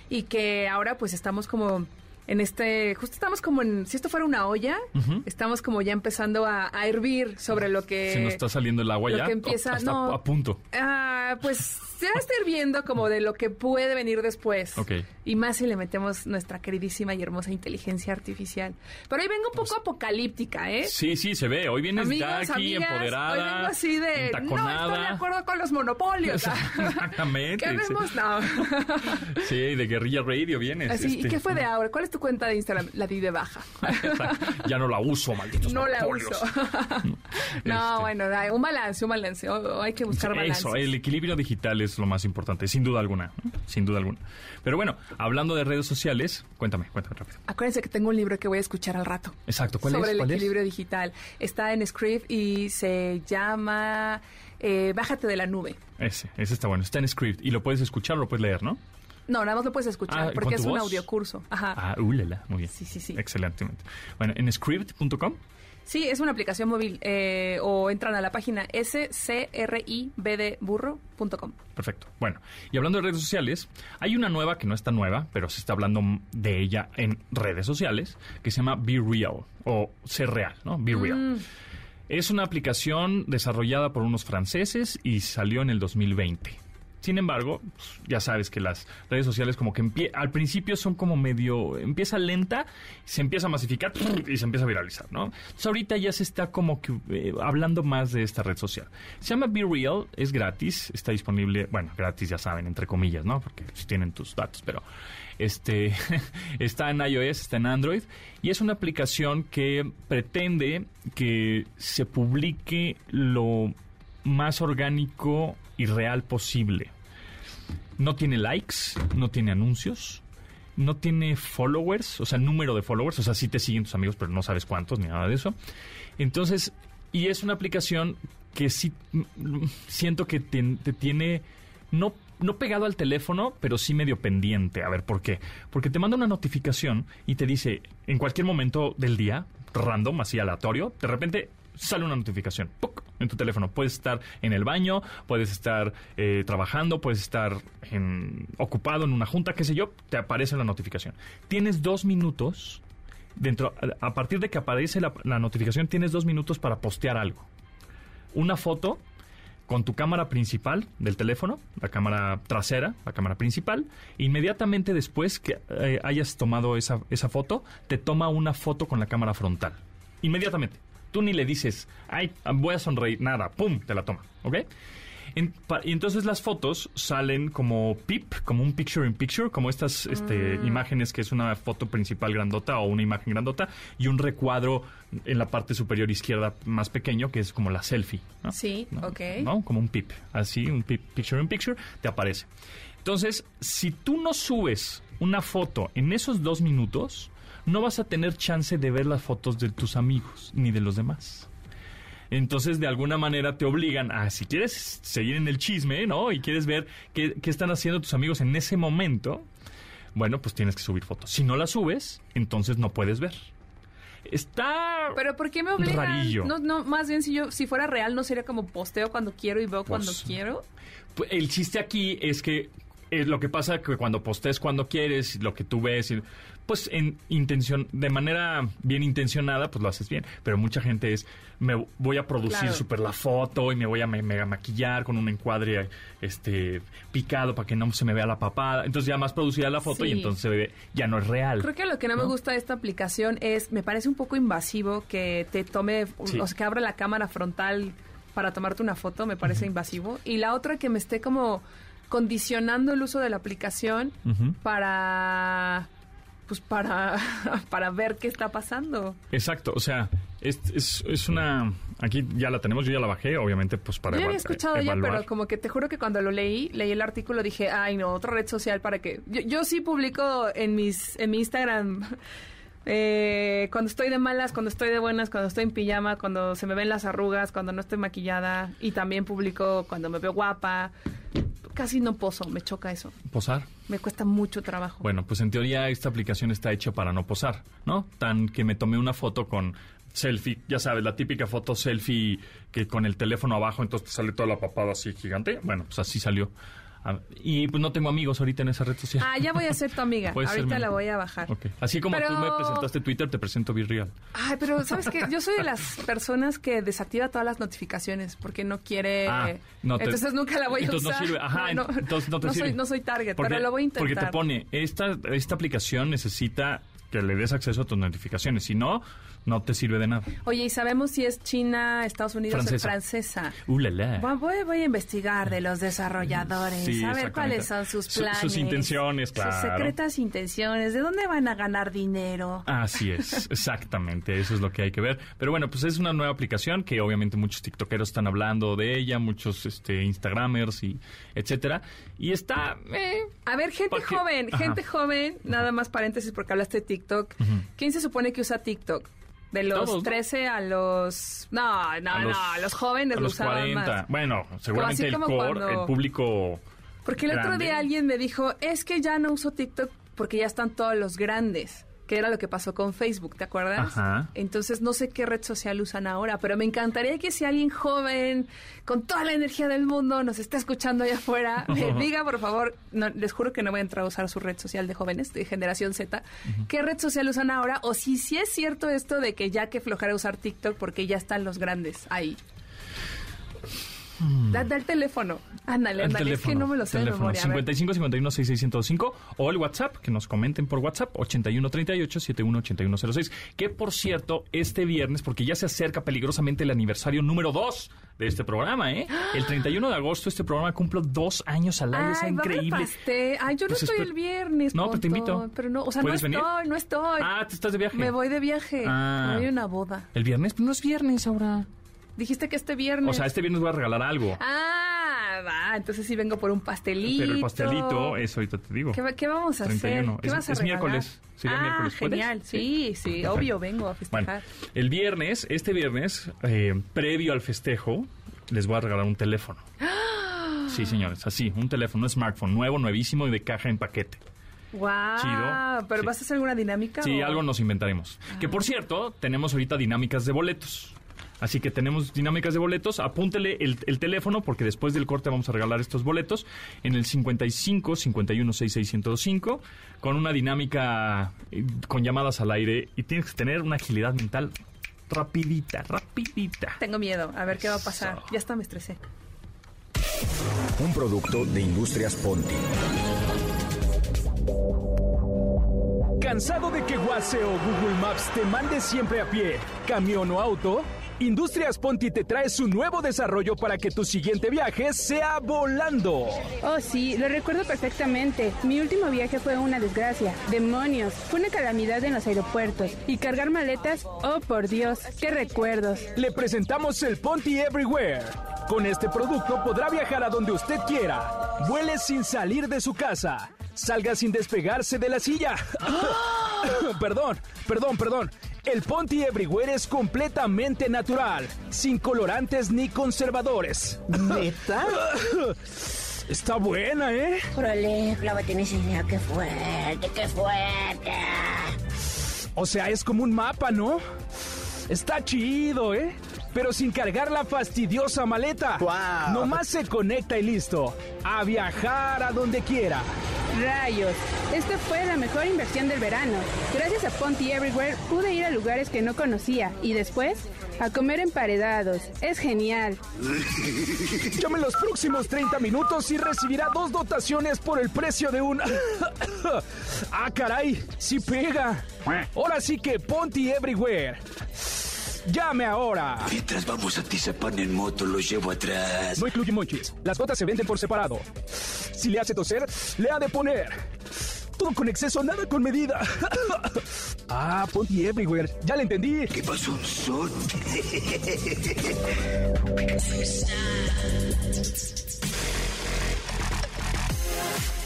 B: y que ahora pues estamos como en este, justo estamos como en, si esto fuera una olla, estamos como ya empezando a, a hervir sobre lo que...
A: Si no está saliendo el agua
B: lo
A: ya,
B: que empieza- no.
A: a punto.
B: Ah, pues ya está hirviendo como de lo que puede venir después.
A: Ok.
B: Y más si le metemos nuestra queridísima y hermosa inteligencia artificial. Pero hoy vengo un poco apocalíptica, ¿eh?
A: Sí, sí, se ve. Hoy vienes
B: Amigos,
A: ya aquí
B: amigas,
A: empoderada,
B: hoy vengo así de, no estoy de acuerdo con los monopolios. [LAUGHS]
A: Exactamente.
B: ¿Qué
A: sí.
B: vemos? No. [LAUGHS]
A: Sí, de Guerrilla Radio vienes.
B: Así, ¿y
A: este.
B: qué fue de ahora? ¿Cuál es tu cuenta de Instagram? La di de baja. [LAUGHS]
A: ya no la uso, malditos
B: no la uso. no,
A: Este.
B: bueno, un balance, un balance. Hay que buscar balances.
A: Eso, el equilibrio digital es lo más importante, sin duda alguna, ¿no? sin duda alguna. Pero bueno, hablando de redes sociales, cuéntame, cuéntame rápido.
B: Acuérdense que tengo un libro que voy a escuchar al rato.
A: Exacto, ¿cuál
B: sobre
A: es?
B: el
A: ¿Cuál es?
B: equilibrio digital. Está en Script y se llama eh, Bájate de la nube.
A: Ese, ese está bueno. Está en script y lo puedes escuchar o lo puedes leer, ¿no?
B: No, nada más lo puedes escuchar
A: Ah,
B: porque
A: ¿con
B: es un
A: voz?
B: audiocurso. Ajá.
A: Ah, ulala, muy bien.
B: Sí, sí, sí.
A: Excelentemente. Bueno, en script.com,
B: Sí, es una aplicación móvil eh, o entran a la página scribdburro.com.
A: perfecto. Bueno, y hablando de redes sociales, hay una nueva que no está nueva, pero se está hablando de ella en redes sociales, que se llama Be Real o Ser Real, ¿no? Be Real. Es una aplicación desarrollada por unos franceses y salió en el 2020. Sin embargo, pues, ya sabes que las redes sociales como que al principio son como medio, empieza lenta, se empieza a masificar y se empieza a viralizar, ¿no? Entonces ahorita ya se está como que eh, hablando más de esta red social. Se llama Be Real, es gratis, está disponible, bueno, gratis ya saben, entre comillas, ¿no? Porque si tienen tus datos, pero este [LAUGHS] está en iOS, está en Android y es una aplicación que pretende que se publique lo más orgánico y real posible. No tiene likes, no tiene anuncios, no tiene followers, o sea, número de followers, o sea, sí te siguen tus amigos, pero no sabes cuántos ni nada de eso. Entonces, y es una aplicación que sí mm, siento que te, te tiene no no pegado al teléfono, pero sí medio pendiente. A ver, ¿por qué? Porque te manda una notificación y te dice en cualquier momento del día, random, así aleatorio, de repente sale una notificación en tu teléfono. Puedes estar en el baño, puedes estar eh, trabajando, puedes estar ocupado en una junta, qué sé yo, te aparece la notificación. Tienes dos minutos, dentro, a partir de que aparece la, la notificación, tienes dos minutos para postear algo. Una foto con tu cámara principal del teléfono, la cámara trasera, la cámara principal, inmediatamente después que eh, hayas tomado esa, esa foto, te toma una foto con la cámara frontal. Inmediatamente. Tú ni le dices, ay, voy a sonreír, nada, pum, te la toma, ¿ok? En- pa- y entonces las fotos salen como PIP, como un picture in picture, como estas este, imágenes que es una foto principal grandota o una imagen grandota y un recuadro en la parte superior izquierda más pequeño que es como la selfie. ¿no?
B: Sí,
A: ¿no?
B: ok.
A: ¿no? Como un PIP, así, un PIP, picture in picture, te aparece. Entonces, si tú no subes una foto en esos dos minutos, no vas a tener chance de ver las fotos de tus amigos ni de los demás. Entonces, de alguna manera te obligan a, si quieres seguir en el chisme, ¿no? Y quieres ver qué, qué están haciendo tus amigos en ese momento, bueno, pues tienes que subir fotos. Si no las subes, entonces no puedes ver. Está...
B: Pero ¿por qué me obligan?
A: Rarillo.
B: No, no, más bien si yo si fuera real no sería como posteo cuando quiero y veo cuando
A: Pues,
B: quiero.
A: Pues, el chiste aquí es que eh, lo que pasa que cuando postees cuando quieres, lo que tú ves, pues en intención, de manera bien intencionada, pues lo haces bien. Pero mucha gente es, me voy a producir
B: Claro.
A: súper la foto y me voy a me- mega maquillar con un encuadre este picado para que no se me vea la papada. Entonces ya más producida la foto y entonces ya no es real.
B: Creo que lo que no, me gusta de esta aplicación es, me parece un poco invasivo que te tome,
A: Sí.
B: o sea, que abra la cámara frontal para tomarte una foto, me parece invasivo. Y la otra que me esté como condicionando el uso de la aplicación para, pues para, [LAUGHS] para ver qué está pasando.
A: Exacto, o sea, Es, es, es una... Aquí ya la tenemos, yo ya la bajé, obviamente, pues para
B: Yo había escuchado ya, pero como que te juro que cuando lo leí, leí el artículo, dije, ay no, otra red social para que... Yo, yo sí publico en mis en mi Instagram [LAUGHS] eh, cuando estoy de malas, cuando estoy de buenas, cuando estoy en pijama, cuando se me ven las arrugas, cuando no estoy maquillada y también publico cuando me veo guapa. Casi no poso, me choca eso.
A: Posar.
B: Me cuesta mucho trabajo.
A: Bueno, pues en teoría esta aplicación está hecha para no posar, ¿no? Tan que me tomé una foto con selfie, ya sabes, la típica foto selfie que con el teléfono abajo, entonces te sale toda la papada así gigante. Bueno, pues así salió. Y pues no tengo amigos ahorita en esa red social.
B: Ah, ya voy a ser tu amiga. [LAUGHS] Ahorita la voy a bajar.
A: Así como
B: Pero-
A: tú me presentaste Twitter, te presento Virreal.
B: Ay, pero ¿sabes qué? Yo soy de las personas que desactiva todas las notificaciones porque no quiere...
A: Ah, no te-
B: entonces nunca la voy a
A: entonces
B: usar.
A: no sirve. Ajá,
B: no,
A: entonces no te
B: Soy,
A: sirve.
B: no soy target,
A: Porque-
B: pero lo voy a intentar.
A: Porque te pone, esta, esta aplicación necesita que le des acceso a tus notificaciones. Si no, no te sirve de nada.
B: Oye, ¿y sabemos si es China, Estados Unidos
A: Francesa.
B: o francesa?
A: Uh, la, la.
B: Voy, voy- a investigar de los desarrolladores,
A: Sí,
B: a ver cuáles son sus
A: Su-
B: planes.
A: sus intenciones, claro.
B: Sus secretas intenciones, ¿de dónde van a ganar dinero?
A: Así es, [LAUGHS] exactamente, eso es lo que hay que ver. Pero bueno, pues es una nueva aplicación que obviamente muchos tiktokeros están hablando de ella, muchos este instagramers y etcétera. Y está eh,
B: A ver, gente
A: Porque-
B: joven,
A: Ajá.
B: gente joven, nada más paréntesis porque hablaste de TikTok. ¿Quién se supone que usa TikTok? De los
A: Todos, ¿no?
B: 13 a los... No, no,
A: a los,
B: no, los jóvenes
A: a
B: lo
A: los
B: usaban
A: 40.
B: más.
A: Bueno, seguramente el core,
B: cuando-
A: el público
B: Porque el otro día alguien me dijo, es que ya no uso TikTok porque ya están todos los grandes, que era lo que pasó con Facebook, ¿te acuerdas?
A: Ajá.
B: Entonces no sé qué red social usan ahora, pero me encantaría que si alguien joven, con toda la energía del mundo, nos está escuchando allá afuera, [LAUGHS] me diga, por favor, no, les juro que no voy a entrar a usar su red social de jóvenes, de generación Z, ¿qué red social usan ahora? O si sí es cierto esto de que ya que flojera usar TikTok porque ya están los grandes ahí. Da, da el teléfono. Ándale,
A: Hmm.
B: Ándale. Es que no me lo sé de
A: teléfono,
B: memoria. A ver.
A: 55 51 6605 o el WhatsApp, que nos comenten por WhatsApp, 81 38 71 81 06. Que por cierto, este viernes, porque ya se acerca peligrosamente el aniversario número 2 de este programa, ¿eh? El 31 de agosto, este programa cumple dos años al aire, es increíble.
B: pastel. Ay, yo no
A: Pues
B: estoy el viernes.
A: No, pero te
B: Pontón.
A: invito.
B: Pero no, o sea, no
A: ¿Puedes
B: estoy,
A: venir?
B: no estoy.
A: Ah, ¿tú estás de viaje?
B: Me voy de viaje.
A: Ah.
B: Me voy a una boda.
A: ¿El viernes? Pues no es viernes ahora.
B: Dijiste que este viernes.
A: O sea, este viernes voy a regalar algo.
B: Ah, va. Entonces sí vengo por un pastelito.
A: Pero el pastelito, eso ahorita te digo.
B: ¿Qué, va- qué vamos a
A: 31.
B: hacer? ¿Qué
A: Es-
B: vas a
A: es miércoles. Sería
B: ah,
A: miércoles.
B: Genial. Sí, sí, obvio vengo a
A: Bueno,
B: festejar.
A: el viernes, este viernes, eh, previo al festejo, les voy a regalar un teléfono. [GASPS] Sí, señores, así, un teléfono, un smartphone nuevo, nuevísimo y de caja en paquete.
B: Guau.
A: chido.
B: ¿Pero
A: Sí.
B: vas a hacer alguna dinámica?
A: Sí,
B: o-
A: algo nos inventaremos. Que por cierto, tenemos ahorita dinámicas de boletos. Así que tenemos dinámicas de boletos. Apúntele el, el teléfono porque después del corte vamos a regalar estos boletos en el 55 51 66 105 con una dinámica eh, con llamadas al aire y tienes que tener una agilidad mental rapidita, rapidita.
B: Tengo miedo. A ver qué va a pasar. Ya está, me estresé.
F: Un producto de Industrias Ponti.
G: ¿Cansado de que Waze o Google Maps te mande siempre a pie, camión o auto? Industrias Ponti te trae su nuevo desarrollo para que tu siguiente viaje sea volando.
H: Oh, sí, lo recuerdo perfectamente. Mi último viaje fue una desgracia. Demonios, fue una calamidad en los aeropuertos. Y cargar maletas, oh por Dios, qué recuerdos.
G: Le presentamos el Ponti Everywhere. Con este producto podrá viajar a donde usted quiera. Vuele sin salir de su casa. Salga sin despegarse de la silla. [LAUGHS] perdón, perdón, perdón. El Ponti Everywhere es completamente natural, sin colorantes ni conservadores. ¿Neta? [LAUGHS] Está buena, ¿eh?
I: Órale, clávate en esa idea, qué fuerte, qué fuerte.
G: O sea, es como un mapa, ¿no? Está chido, ¿eh? Pero sin cargar la fastidiosa maleta.
E: ¡Guau!
G: Nomás se conecta y listo. A viajar a donde quiera.
H: Rayos, esta fue la mejor inversión del verano. Gracias a Ponty Everywhere pude ir a lugares que no conocía y después a comer emparedados. Es genial. [LAUGHS]
G: Llame en los próximos 30 minutos y recibirá dos dotaciones por el precio de un... [COUGHS] ah, caray, sí pega. Ahora sí que Ponty Everywhere. Llame ahora.
E: Mientras vamos a Tizapán en moto, lo llevo atrás.
G: No incluye monchis. Las gotas se venden por separado. Si le hace toser, le ha de poner. Todo con exceso, nada con medida. [LAUGHS] ah, Ponty Everywhere. Ya le entendí.
E: ¿Qué pasó, Son?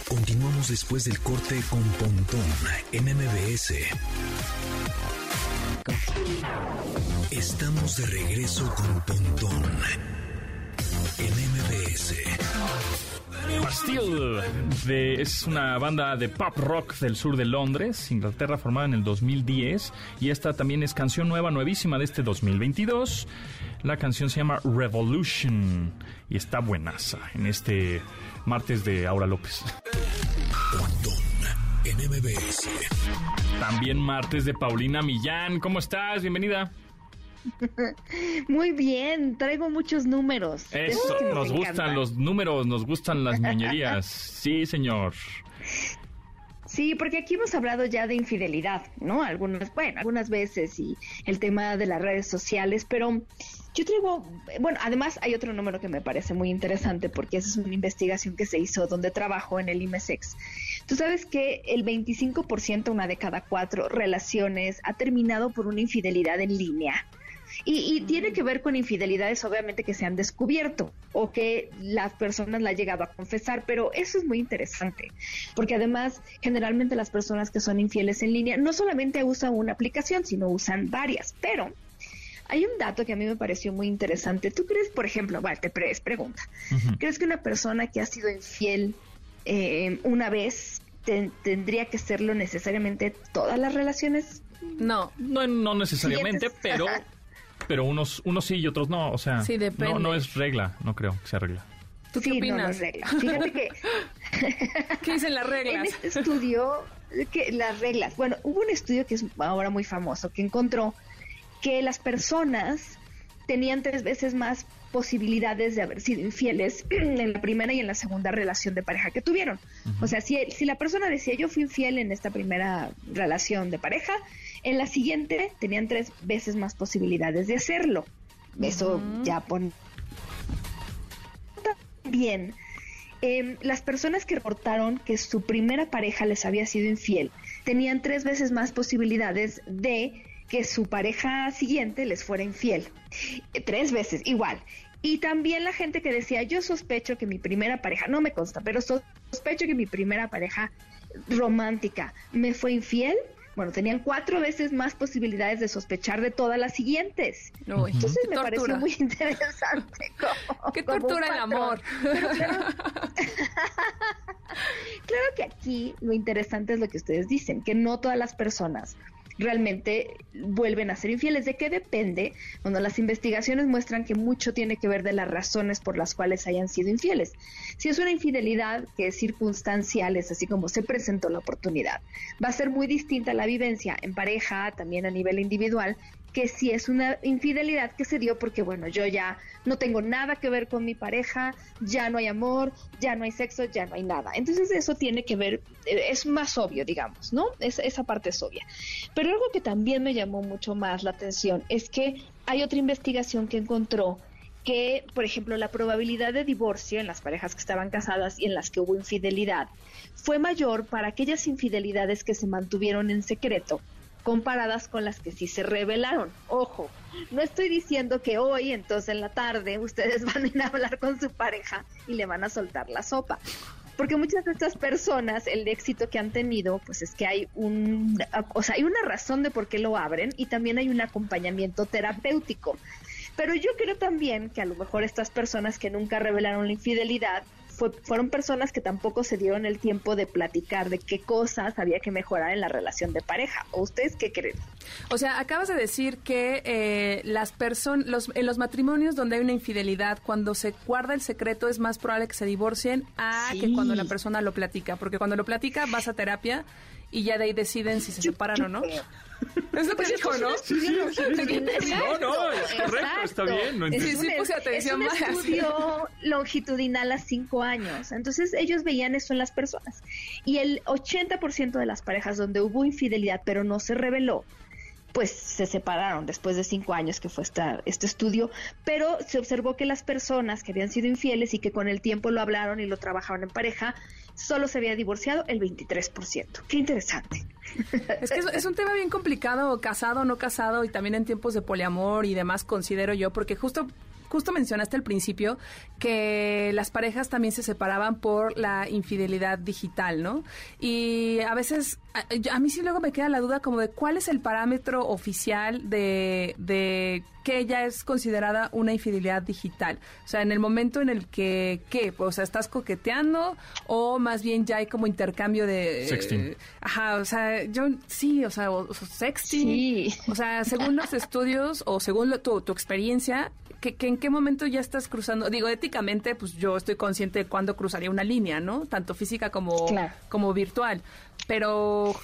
F: Continuamos después del corte con Pontón en MBS. Estamos de regreso con Pontón en MBS.
A: Bastille de- es una banda de pop rock del sur de Londres, Inglaterra, formada en el 2010. Y esta también es canción nueva, nuevísima de este 2022. La canción se llama Revolution y está buenaza en este martes de Aura López.
F: Pontón en MBS.
A: También martes de Paulina Millán. ¿Cómo estás? Bienvenida. [LAUGHS]
J: Muy bien, traigo muchos números.
A: Eso, nos gustan los números, nos gustan las [LAUGHS] ñoñerías. Sí, señor.
J: Sí, porque aquí hemos hablado ya de infidelidad, ¿no? Algunas, bueno, algunas veces y el tema de las redes sociales, pero yo traigo, bueno, además hay otro número que me parece muy interesante porque esa es una investigación que se hizo donde trabajo en el IMESEX. Tú sabes que el 25%, una de cada cuatro relaciones, ha terminado por una infidelidad en línea. Y, y tiene que ver con infidelidades, obviamente, que se han descubierto o que las personas la han llegado a confesar, pero eso es muy interesante, porque además, generalmente las personas que son infieles en línea no solamente usan una aplicación, sino usan varias, pero hay un dato que a mí me pareció muy interesante. ¿Tú crees, por ejemplo, pre- es pregunta, ¿crees que una persona que ha sido infiel eh, una vez te- tendría que serlo necesariamente todas las relaciones?
B: No.
A: No, no necesariamente, pero, pero unos, unos sí y otros no. O sea,
B: Sí, depende.
A: no, no es regla, no creo que sea regla.
B: ¿Tú qué
J: Sí, no, no
B: opinas?
J: es regla. Fíjate que [LAUGHS]
B: ¿Qué dicen las [LAUGHS]
J: En
B: reglas?
J: este estudio, que las reglas, bueno, hubo un estudio que es ahora muy famoso, que encontró que las personas tenían tres veces más posibilidades de haber sido infieles [CLEARS THROAT] en la primera y en la segunda relación de pareja que tuvieron. O sea, si, si la persona decía yo fui infiel en esta primera relación de pareja, en la siguiente tenían tres veces más posibilidades de hacerlo. Eso ya pone bien. em, las personas que reportaron que su primera pareja les había sido infiel tenían tres veces más posibilidades de que su pareja siguiente les fuera infiel. Eh, Tres veces, igual. Y también la gente que decía, yo sospecho que mi primera pareja, no me consta, pero sos- sospecho que mi primera pareja romántica me fue infiel, bueno, tenían cuatro veces más posibilidades de sospechar de todas las siguientes.
B: Uy,
J: Entonces me pareció muy [LAUGHS] interesante. como-
B: Qué tortura el amor.
J: Pero claro, [LAUGHS] claro que aquí lo interesante es lo que ustedes dicen, que no todas las personas realmente vuelven a ser infieles. ¿De qué depende? Bueno, las investigaciones muestran que mucho tiene que ver de las razones por las cuales hayan sido infieles. Si es una infidelidad que es circunstancial, es así como se presentó la oportunidad, va a ser muy distinta la vivencia en pareja, también a nivel individual, que si es una infidelidad que se dio porque, bueno, yo ya no tengo nada que ver con mi pareja, ya no hay amor, ya no hay sexo, ya no hay nada. Entonces eso tiene que ver, eh, es más obvio, digamos, ¿no? Es- esa parte es obvia. Pero algo que también me llamó mucho más la atención es que hay otra investigación que encontró que, por ejemplo, la probabilidad de divorcio en las parejas que estaban casadas y en las que hubo infidelidad fue mayor para aquellas infidelidades que se mantuvieron en secreto comparadas con las que sí se revelaron. Ojo, no estoy diciendo que hoy, entonces en la tarde, ustedes [LAUGHS] van a hablar con su pareja y le van a soltar la sopa. Porque muchas de estas personas, el éxito que han tenido, pues es que hay un, o sea, hay una razón de por qué lo abren y también hay un acompañamiento terapéutico. Pero yo creo también que a lo mejor estas personas que nunca revelaron la infidelidad fue- fueron personas que tampoco se dieron el tiempo de platicar de qué cosas había que mejorar en la relación de pareja. ¿O ustedes qué creen?
B: O sea, acabas de decir que eh, las personas, los, en los matrimonios donde hay una infidelidad, cuando se guarda el secreto es más probable que se divorcien a que cuando la persona lo platica, porque cuando lo platica vas a terapia y ya de ahí deciden si se separan o no. Es lo que dijo, ¿no?
A: No, no, es [LAUGHS] correcto, está bien. No
B: Sí,
A: entiendo.
B: sí,
J: un-
B: puse atención
J: es
B: más.
J: un estudio longitudinal a cinco años. Entonces ellos veían eso en las personas. Y el 80% de las parejas donde hubo infidelidad pero no se reveló, pues se separaron después de cinco años que fue esta, este estudio, pero se observó que las personas que habían sido infieles y que con el tiempo lo hablaron y lo trabajaron en pareja, solo se había divorciado el 23%. Qué interesante.
B: Es es un tema bien complicado, casado, no casado, y también en tiempos de poliamor y demás, considero yo, porque justo justo mencionaste al principio que las parejas también se separaban por la infidelidad digital, ¿no? Y a veces, a, a mí sí luego me queda la duda como de cuál es el parámetro oficial de, de que ya es considerada una infidelidad digital. O sea, en el momento en el que, ¿qué? O sea, ¿estás coqueteando o más bien ya hay como intercambio de...
A: Sexting.
B: Ajá, o sea, yo sí, o sea, o, o sexting.
J: Sí.
B: O sea, según los estudios o según lo- tu, tu experiencia, que, que ¿en qué momento ya estás cruzando? Digo, éticamente, pues yo estoy consciente de cuándo cruzaría una línea, ¿no? Tanto física como,
J: Claro.
B: como virtual. Pero,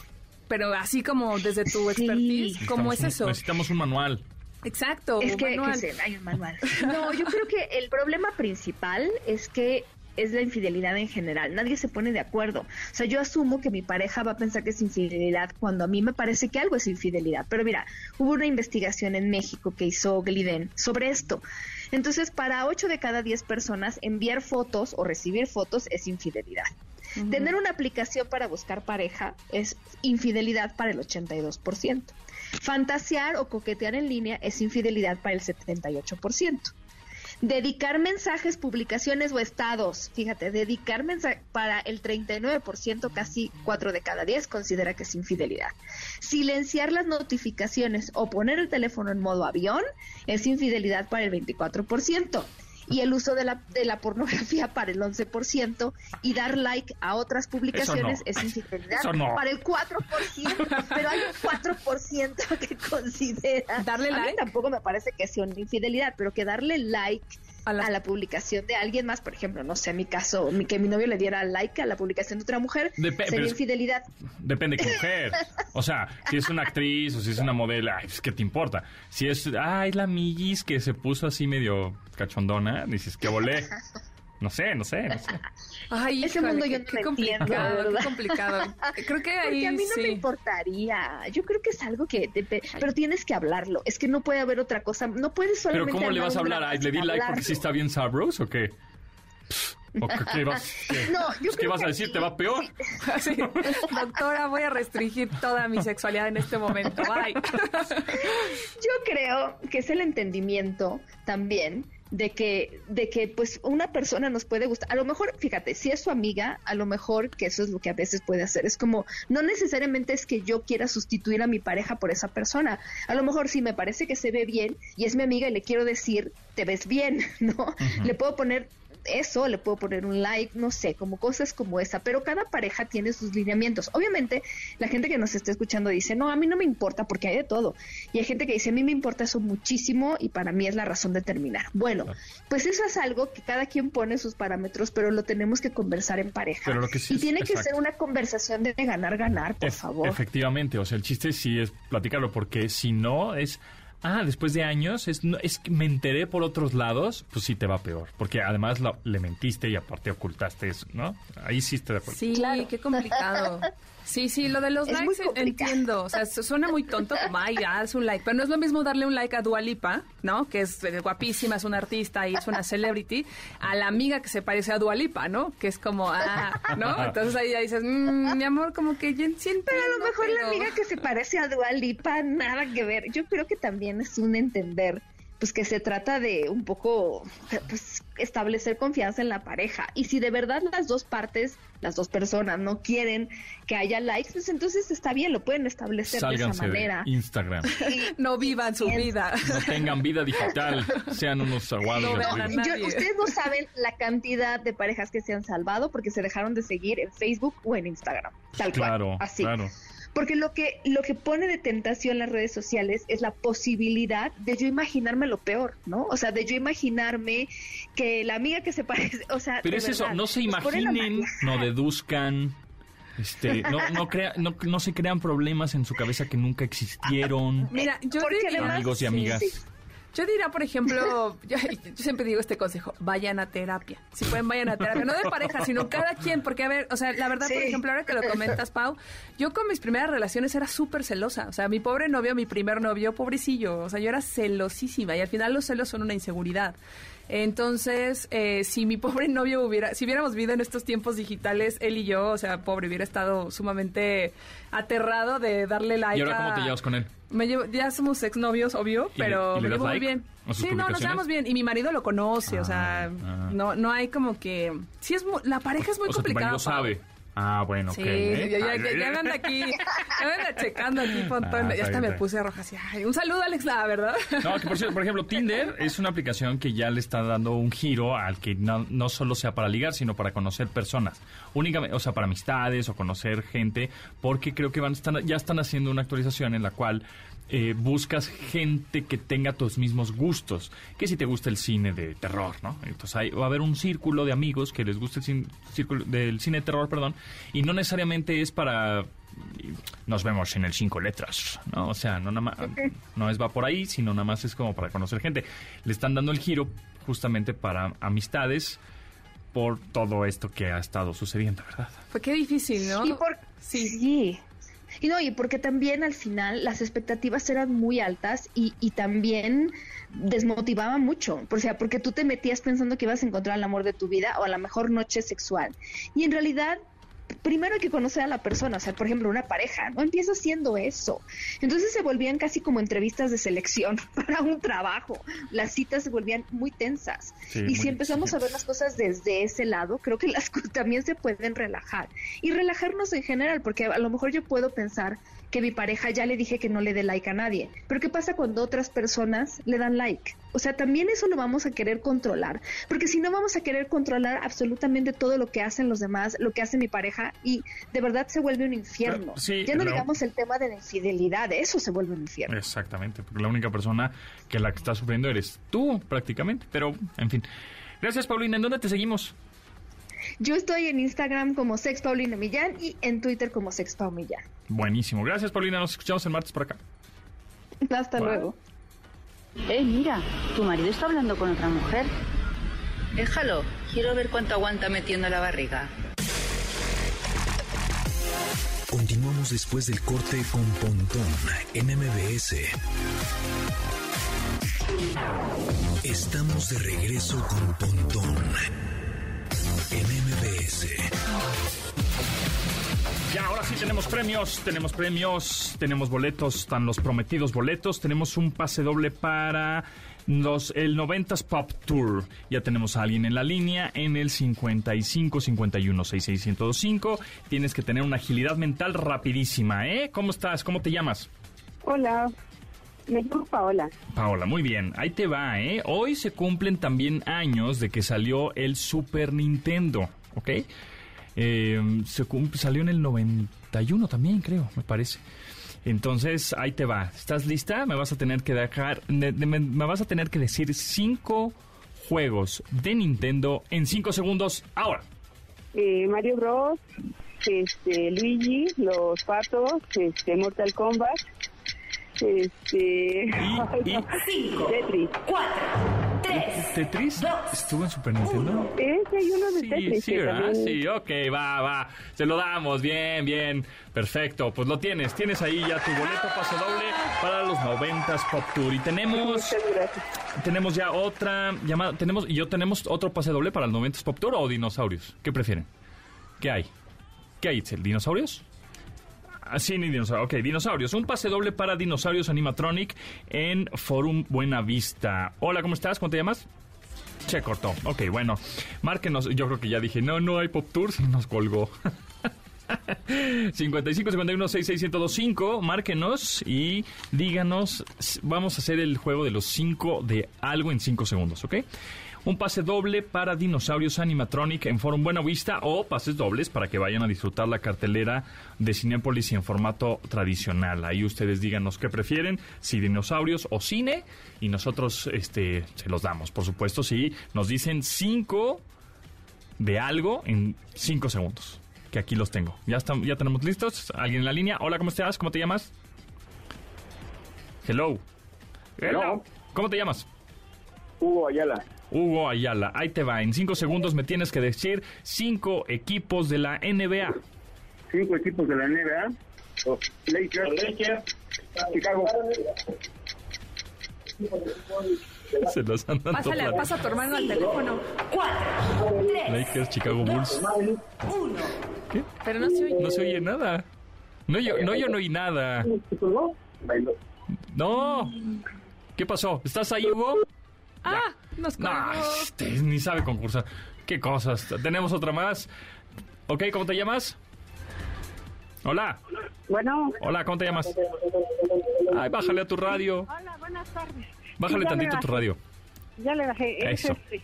B: pero así como desde tu expertise, ¿cómo es eso?
A: Necesitamos un manual.
B: Exacto,
J: Es
B: un
J: que,
B: manual.
J: que se- hay un manual. [LAUGHS] No, yo creo que el problema principal es que es la infidelidad en general. Nadie se pone de acuerdo. O sea, yo asumo que mi pareja va a pensar que es infidelidad cuando a mí me parece que algo es infidelidad. Pero mira, hubo una investigación en México que hizo Gliden sobre esto. Entonces, para 8 de cada 10 personas, enviar fotos o recibir fotos es infidelidad. Tener una aplicación para buscar pareja es infidelidad para el 82%. Fantasear o coquetear en línea es infidelidad para el 78%. Dedicar mensajes, publicaciones o estados, fíjate, dedicar mensajes para el 39%, casi 4 de cada 10 considera que es infidelidad. Silenciar las notificaciones o poner el teléfono en modo avión es infidelidad para el 24% y el uso de la, de la pornografía [LAUGHS] para el 11% y dar like a otras publicaciones
A: no.
J: es infidelidad
A: Eso no.
J: para el 4%, pero hay un 4% [LAUGHS] que considera.
B: ¿Darle
J: a mí
B: like?
J: tampoco me parece que sea una infidelidad, pero que darle like
B: A
J: a,
B: las-
J: la publicación de alguien más, por ejemplo, no sé, en mi caso, mi, que mi novio le diera like a la publicación de otra mujer, sería
A: es-
J: infidelidad.
A: Depende qué mujer. O sea, si es una actriz o si es una modelo, ay, pues, ¿qué te importa? Si es, ah, es la Millis que se puso así medio cachondona, dices, que volé. No sé, no sé, no sé.
B: Ay,
J: Ese
B: híjole,
J: mundo
B: qué,
J: yo no
B: qué complicado, qué
J: verdad.
B: complicado. Creo que ahí
J: Porque a mí no
B: sí.
J: me importaría. Yo creo que es algo que... depe- pero tienes que hablarlo. Es que no puede haber otra cosa. No puedes
A: Pero
J: solamente...
A: ¿cómo le vas a hablar? Ay, le di like porque sí está bien sabros o qué? ¿O qué, qué vas, qué?
J: No, yo
A: Pues, ¿Qué
J: creo
A: vas a
J: que
A: decir? ¿Te va peor? [LAUGHS]
B: Sí. Doctora, voy a restringir toda mi sexualidad en este momento. Bye.
J: Yo creo que es el entendimiento también de que, de que pues una persona nos puede gustar. A lo mejor, fíjate, si es su amiga, a lo mejor que eso es lo que a veces puede hacer. Es como, no necesariamente es que yo quiera sustituir a mi pareja por esa persona. A lo mejor sí me parece que se ve bien y es mi amiga y le quiero decir, te ves bien, [LAUGHS] ¿no? Le puedo poner eso, le puedo poner un like, no sé, como cosas como esa, pero cada pareja tiene sus lineamientos. Obviamente, la gente que nos está escuchando dice, no, a mí no me importa porque hay de todo. Y hay gente que dice, a mí me importa eso muchísimo y para mí es la razón de terminar. Bueno, pues eso es algo que cada quien pone sus parámetros, pero lo tenemos que conversar en pareja.
A: Pero lo que sí
J: y
A: es-
J: tiene que ser una conversación de ganar, ganar, por favor.
A: Efectivamente, o sea, el chiste sí es platicarlo, porque si no es, ah, después de años, es, no- es que me enteré por otros lados, pues sí te va peor, porque además lo- le mentiste y aparte ocultaste eso, ¿no? Ahí sí estoy de acuerdo.
B: Sí, qué complicado. [LAUGHS] Sí, sí, lo de los
J: Es
B: likes
J: complicado.
B: entiendo. O sea, su- suena muy tonto como, ay, ya, haz un like. Pero no es lo mismo darle un like a Dualipa, ¿no? Que es eh, guapísima, es una artista y es una celebrity, a la amiga que se parece a Dualipa, ¿no? Que es como, ah, ¿no? Entonces ahí ya dices, "Mm, mi amor, como que yo siento.
J: Pero a lo mejor la amiga que se parece a Dua Lipa, nada que ver. Yo creo que también es un entender, pues que se trata de un poco, pues, establecer confianza en la pareja. Y si de verdad las dos partes, las dos personas no quieren que haya likes, pues entonces está bien, lo pueden establecer de esa
A: Sálganse de
J: manera.
A: Instagram. [LAUGHS]
B: No vivan su
J: Bien.
B: vida.
A: No tengan vida digital, [LAUGHS] sean unos aguados.
B: No.
J: Yo- ustedes no saben la cantidad de parejas que se han salvado porque se dejaron de seguir en Facebook o en Instagram. Tal
A: Claro,
J: cual. Así.
A: claro.
J: Porque lo que, lo que pone de tentación las redes sociales es la posibilidad de yo imaginarme lo peor, ¿no? O sea, de yo imaginarme que la amiga que se parece, o sea,
A: Pero es eso, no se imaginen, no deduzcan, este, no, no, crea- no, no se crean problemas en su cabeza que nunca existieron.
B: Mira, yo
A: Amigos y
J: sí,
A: amigas.
J: sí.
B: Yo diría, por ejemplo, [LAUGHS] yo, yo siempre digo este consejo, vayan a terapia. Si pueden, vayan a terapia. No de pareja, sino cada quien. Porque, a ver, o sea, la verdad, por ejemplo, ahora que lo comentas, Pau, yo con mis primeras relaciones era súper celosa. O sea, mi pobre novio, mi primer novio, pobrecillo. O sea, yo era celosísima y al final los celos son una inseguridad. Entonces, eh, si mi pobre [LAUGHS] novio hubiera, si hubiéramos vivido en estos tiempos digitales, él y yo, o sea, pobre, hubiera estado sumamente aterrado de darle like
A: ¿Y ahora
B: a-
A: cómo te llevas con él?
B: Me llevo- ya somos exnovios, obvio,
A: ¿Y le-
B: pero
A: y
B: me llevo muy bien. Sí, no, nos llevamos bien. Y mi marido lo conoce, o sea,
A: ah.
B: no no hay como que... Sí, es la pareja es muy
A: o sea, tu
B: complicada.
A: marido sabe. Ah, bueno,
B: Sí,
A: ok. ¿eh?
B: ya, ya, ya, ya me anda aquí, ya me anda checando aquí, Pontón.
A: Ah,
B: ya hasta
A: bien,
B: me puse roja así. Ay, un saludo, Alex, la verdad.
A: No, que por, cierto, por ejemplo, Tinder es una aplicación que ya le está dando un giro al que no, no solo sea para ligar, sino para conocer personas. Únicamente, o sea, para amistades o conocer gente, porque creo que van están, ya están haciendo una actualización en la cual eh, buscas gente que tenga tus mismos gustos. Que si te gusta el cine de terror, ¿no? Entonces ahí va a haber un círculo de amigos que les gusta el cin- círculo del cine de terror, perdón, y no necesariamente es para nos vemos en el cinco letras, ¿no? O sea, no nada más, no es va por ahí, sino nada más es como para conocer gente. Le están dando el giro justamente para amistades por todo esto que ha estado sucediendo, ¿verdad?
B: Fue qué difícil, ¿no?
J: Y por... sí. Y no, y porque también al final las expectativas eran muy altas y, y también desmotivaba mucho. O sea, porque tú te metías pensando que ibas a encontrar el amor de tu vida o a la mejor noche sexual. Y en realidad primero hay que conocer a la persona, o sea, por ejemplo, una pareja, no empieza haciendo eso. Entonces se volvían casi como entrevistas de selección [LAUGHS] para un trabajo. Las citas se volvían muy tensas.
K: Sí,
J: y
K: muy
J: si empezamos a ver las cosas desde ese lado, creo que las [LAUGHS] también se pueden relajar. Y relajarnos en general, porque a lo mejor yo puedo pensar que mi pareja ya le dije que no le dé like a nadie. Pero ¿qué pasa cuando otras personas le dan like? O sea, también eso lo vamos a querer controlar, porque si no vamos a querer controlar absolutamente todo lo que hacen los demás, lo que hace mi pareja, y de verdad se vuelve un infierno.
A: Pero, sí,
J: ya no
A: lo-
J: digamos el tema de la infidelidad, eso se vuelve un infierno.
A: Exactamente, porque la única persona que la que está sufriendo eres tú, prácticamente. Pero, en fin. Gracias, Paulina. ¿En dónde te seguimos?
J: Yo estoy en Instagram como Sex Paulina Millán y en Twitter como Sex Pau Millán.
A: Buenísimo. Gracias, Paulina. Nos escuchamos el martes por acá.
J: Hasta luego.
L: Eh, mira, tu marido está hablando con otra mujer. Déjalo, quiero ver cuánto aguanta metiendo la barriga.
F: Continuamos después del corte con Pontón en MBS. Estamos de regreso con Pontón en MBS.
A: Ya, ahora sí tenemos premios, tenemos premios, tenemos boletos, están los prometidos boletos, tenemos un pase doble para los, el 90s Pop Tour. Ya tenemos a alguien en la línea en el 55 51 66 1025. Tienes que tener una agilidad mental rapidísima, ¿eh? ¿Cómo estás? ¿Cómo te llamas?
M: Hola, me llamo Paola.
A: Paola, muy bien, ahí te va, ¿eh? Hoy se cumplen también años de que salió el Super Nintendo, ¿ok? Eh, se cum- salió en el 91 también, creo, me parece. Entonces, ahí te va. ¿Estás lista? Me vas a tener que dejar, de- de- me, me vas a tener que decir cinco juegos de Nintendo en cinco segundos ahora.
M: Eh, Mario Bros, este, Luigi, Los Patos, este, Mortal Kombat, este... [LAUGHS] Tetris.
A: ¿Tetris? ¿Estuvo en Super Nintendo?
M: Ese hay uno de
A: Sí,
M: Tetris.
A: sí, ¿verdad? Sí, ok, va, va. Se lo damos, bien, bien. Perfecto, pues lo tienes. Tienes ahí ya tu boleto pase doble para los 90s Pop Tour. Y tenemos... Tenemos ya otra llamada. Tenemos, ¿Y yo tenemos otro pase doble para el 90s Pop Tour o dinosaurios? ¿Qué prefieren? ¿Qué hay? ¿Qué hay, Itzel? ¿Dinosaurios? Ah, Sí, ni dinosaurios. Ok, dinosaurios. Un pase doble para Dinosaurios Animatronic en Forum Buenavista. Hola, ¿cómo estás? ¿Cómo te llamas? Se cortó. Ok, bueno. Márquenos. Yo creo que ya dije, no, no hay Pop Tours y [LAUGHS] nos colgó. 55 51 66 1025 márquenos y díganos vamos a hacer el juego de los 5 de algo en 5 segundos ¿ok? Un pase doble para Dinosaurios Animatronic en Forum Buena Vista o pases dobles para que vayan a disfrutar la cartelera de Cinépolis y en formato tradicional. Ahí ustedes díganos qué prefieren, si dinosaurios o cine, y nosotros este, se los damos, por supuesto, si nos dicen 5 de algo en 5 segundos. Que aquí los tengo. Ya, están, ya tenemos listos. ¿Alguien en la línea? Hola, ¿cómo estás? ¿Cómo te llamas? Hello.
N: Hello.
A: ¿Cómo te llamas?
N: Hugo Ayala.
A: Hugo Ayala. Ahí te va. En 5 segundos me tienes que decir 5 equipos de la NBA.
N: Cinco equipos de la NBA. Lakers. Chicago.
A: Se los andan
B: Pásale, pasa a tu hermano al teléfono.
A: Lakers, Chicago Bulls. ¿Qué?
B: Pero no se oye.
A: No se oye nada. No, yo no, yo no oí nada. No. ¿Qué pasó? ¿Estás ahí, Hugo?
B: Ah, nos
A: este ni sabe concursar. ¿Qué cosas? Tenemos otra más. Ok, ¿cómo te llamas? Hola.
M: Bueno.
A: Hola, ¿cómo te llamas? Ay, bájale a tu radio.
M: Hola, buenas tardes.
A: Bájale tantito a tu radio.
M: Ya le bajé. Es
A: Eso.
M: este,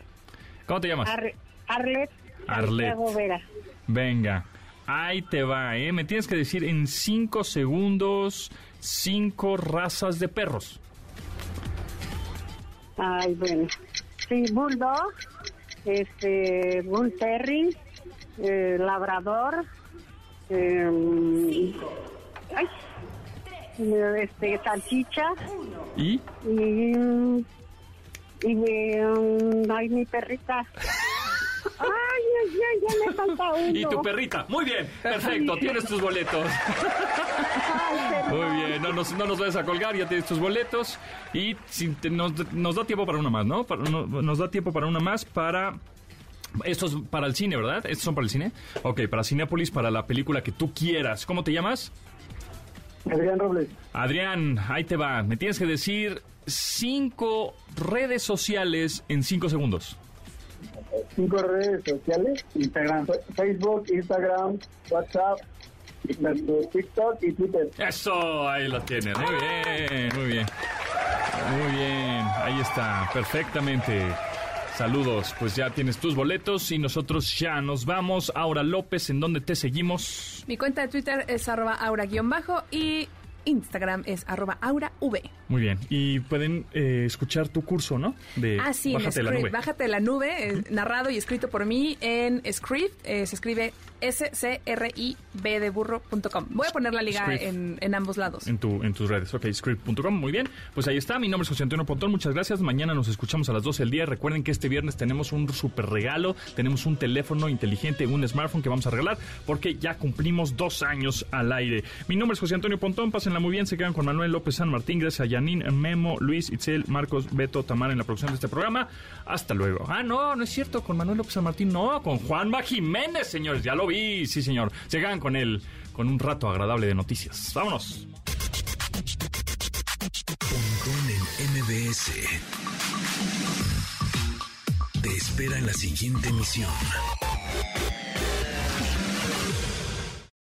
A: ¿Cómo te llamas?
M: Ar- Arlet.
A: Arlet.
M: Vera.
A: Venga. Ahí te va, ¿eh? Me tienes que decir en cinco segundos cinco razas de perros.
M: Ay, bueno. Sí, Bulldog, este, Bull Terry, eh, Labrador, eh, ay, este, Salchicha
A: ¿Y?
M: y, y um, ay, mi perrita. Ay, ay, ay, ya me falta [LAUGHS] uno.
A: Y tu perrita. Muy bien, perfecto. Tienes tus boletos. [LAUGHS] Muy bien, no nos, no nos vayas a colgar, ya tienes tus boletos. Y si te- nos, nos da tiempo para una más, ¿no? Para- no- nos da tiempo para una más para... Esto es para el cine, ¿verdad? ¿Estos son para el cine? Ok, para Cinépolis, para la película que tú quieras. ¿Cómo te llamas?
N: Adrián Robles.
A: Adrián, ahí te va. Me tienes que decir cinco redes sociales en cinco segundos.
N: Cinco redes sociales. Instagram, Facebook, Instagram, WhatsApp, TikTok y Twitter.
A: Eso, ahí lo tienes. Muy bien, muy bien. Muy bien, ahí está, perfectamente. Saludos, pues ya tienes tus boletos y nosotros ya nos vamos. Aura López, ¿en dónde te seguimos?
B: Mi cuenta de Twitter es arroba aura-bajo y Instagram es arroba aurav.
A: Muy bien, y pueden eh, escuchar tu curso, ¿no? De
B: Ah, sí, en
A: Bájate la
B: Script.
A: nube.
B: Bájate la nube, eh, narrado y escrito por mí en Script. eh, se escribe S-C-R-I-B de burro.com. Voy a poner la liga en, en ambos lados.
A: En, tu, en tus redes, ok, script.com, muy bien. Pues ahí está, mi nombre es José Antonio Pontón, muchas gracias. Mañana nos escuchamos a las 12 del día. Recuerden que este viernes tenemos un super regalo, tenemos un teléfono inteligente, un smartphone que vamos a regalar, porque ya cumplimos dos años al aire. Mi nombre es José Antonio Pontón, muy bien, se quedan con Manuel López San Martín, gracias a Yanin, Memo, Luis, Itzel, Marcos, Beto, Tamara en la producción de este programa. Hasta luego. Ah, no, no es cierto, con Manuel López San Martín, no, con Juanma Jiménez, señores, ya lo vi, sí, señor. Se quedan con él, con un rato agradable de noticias. Vámonos.
F: En MBS. Te espera en la siguiente emisión.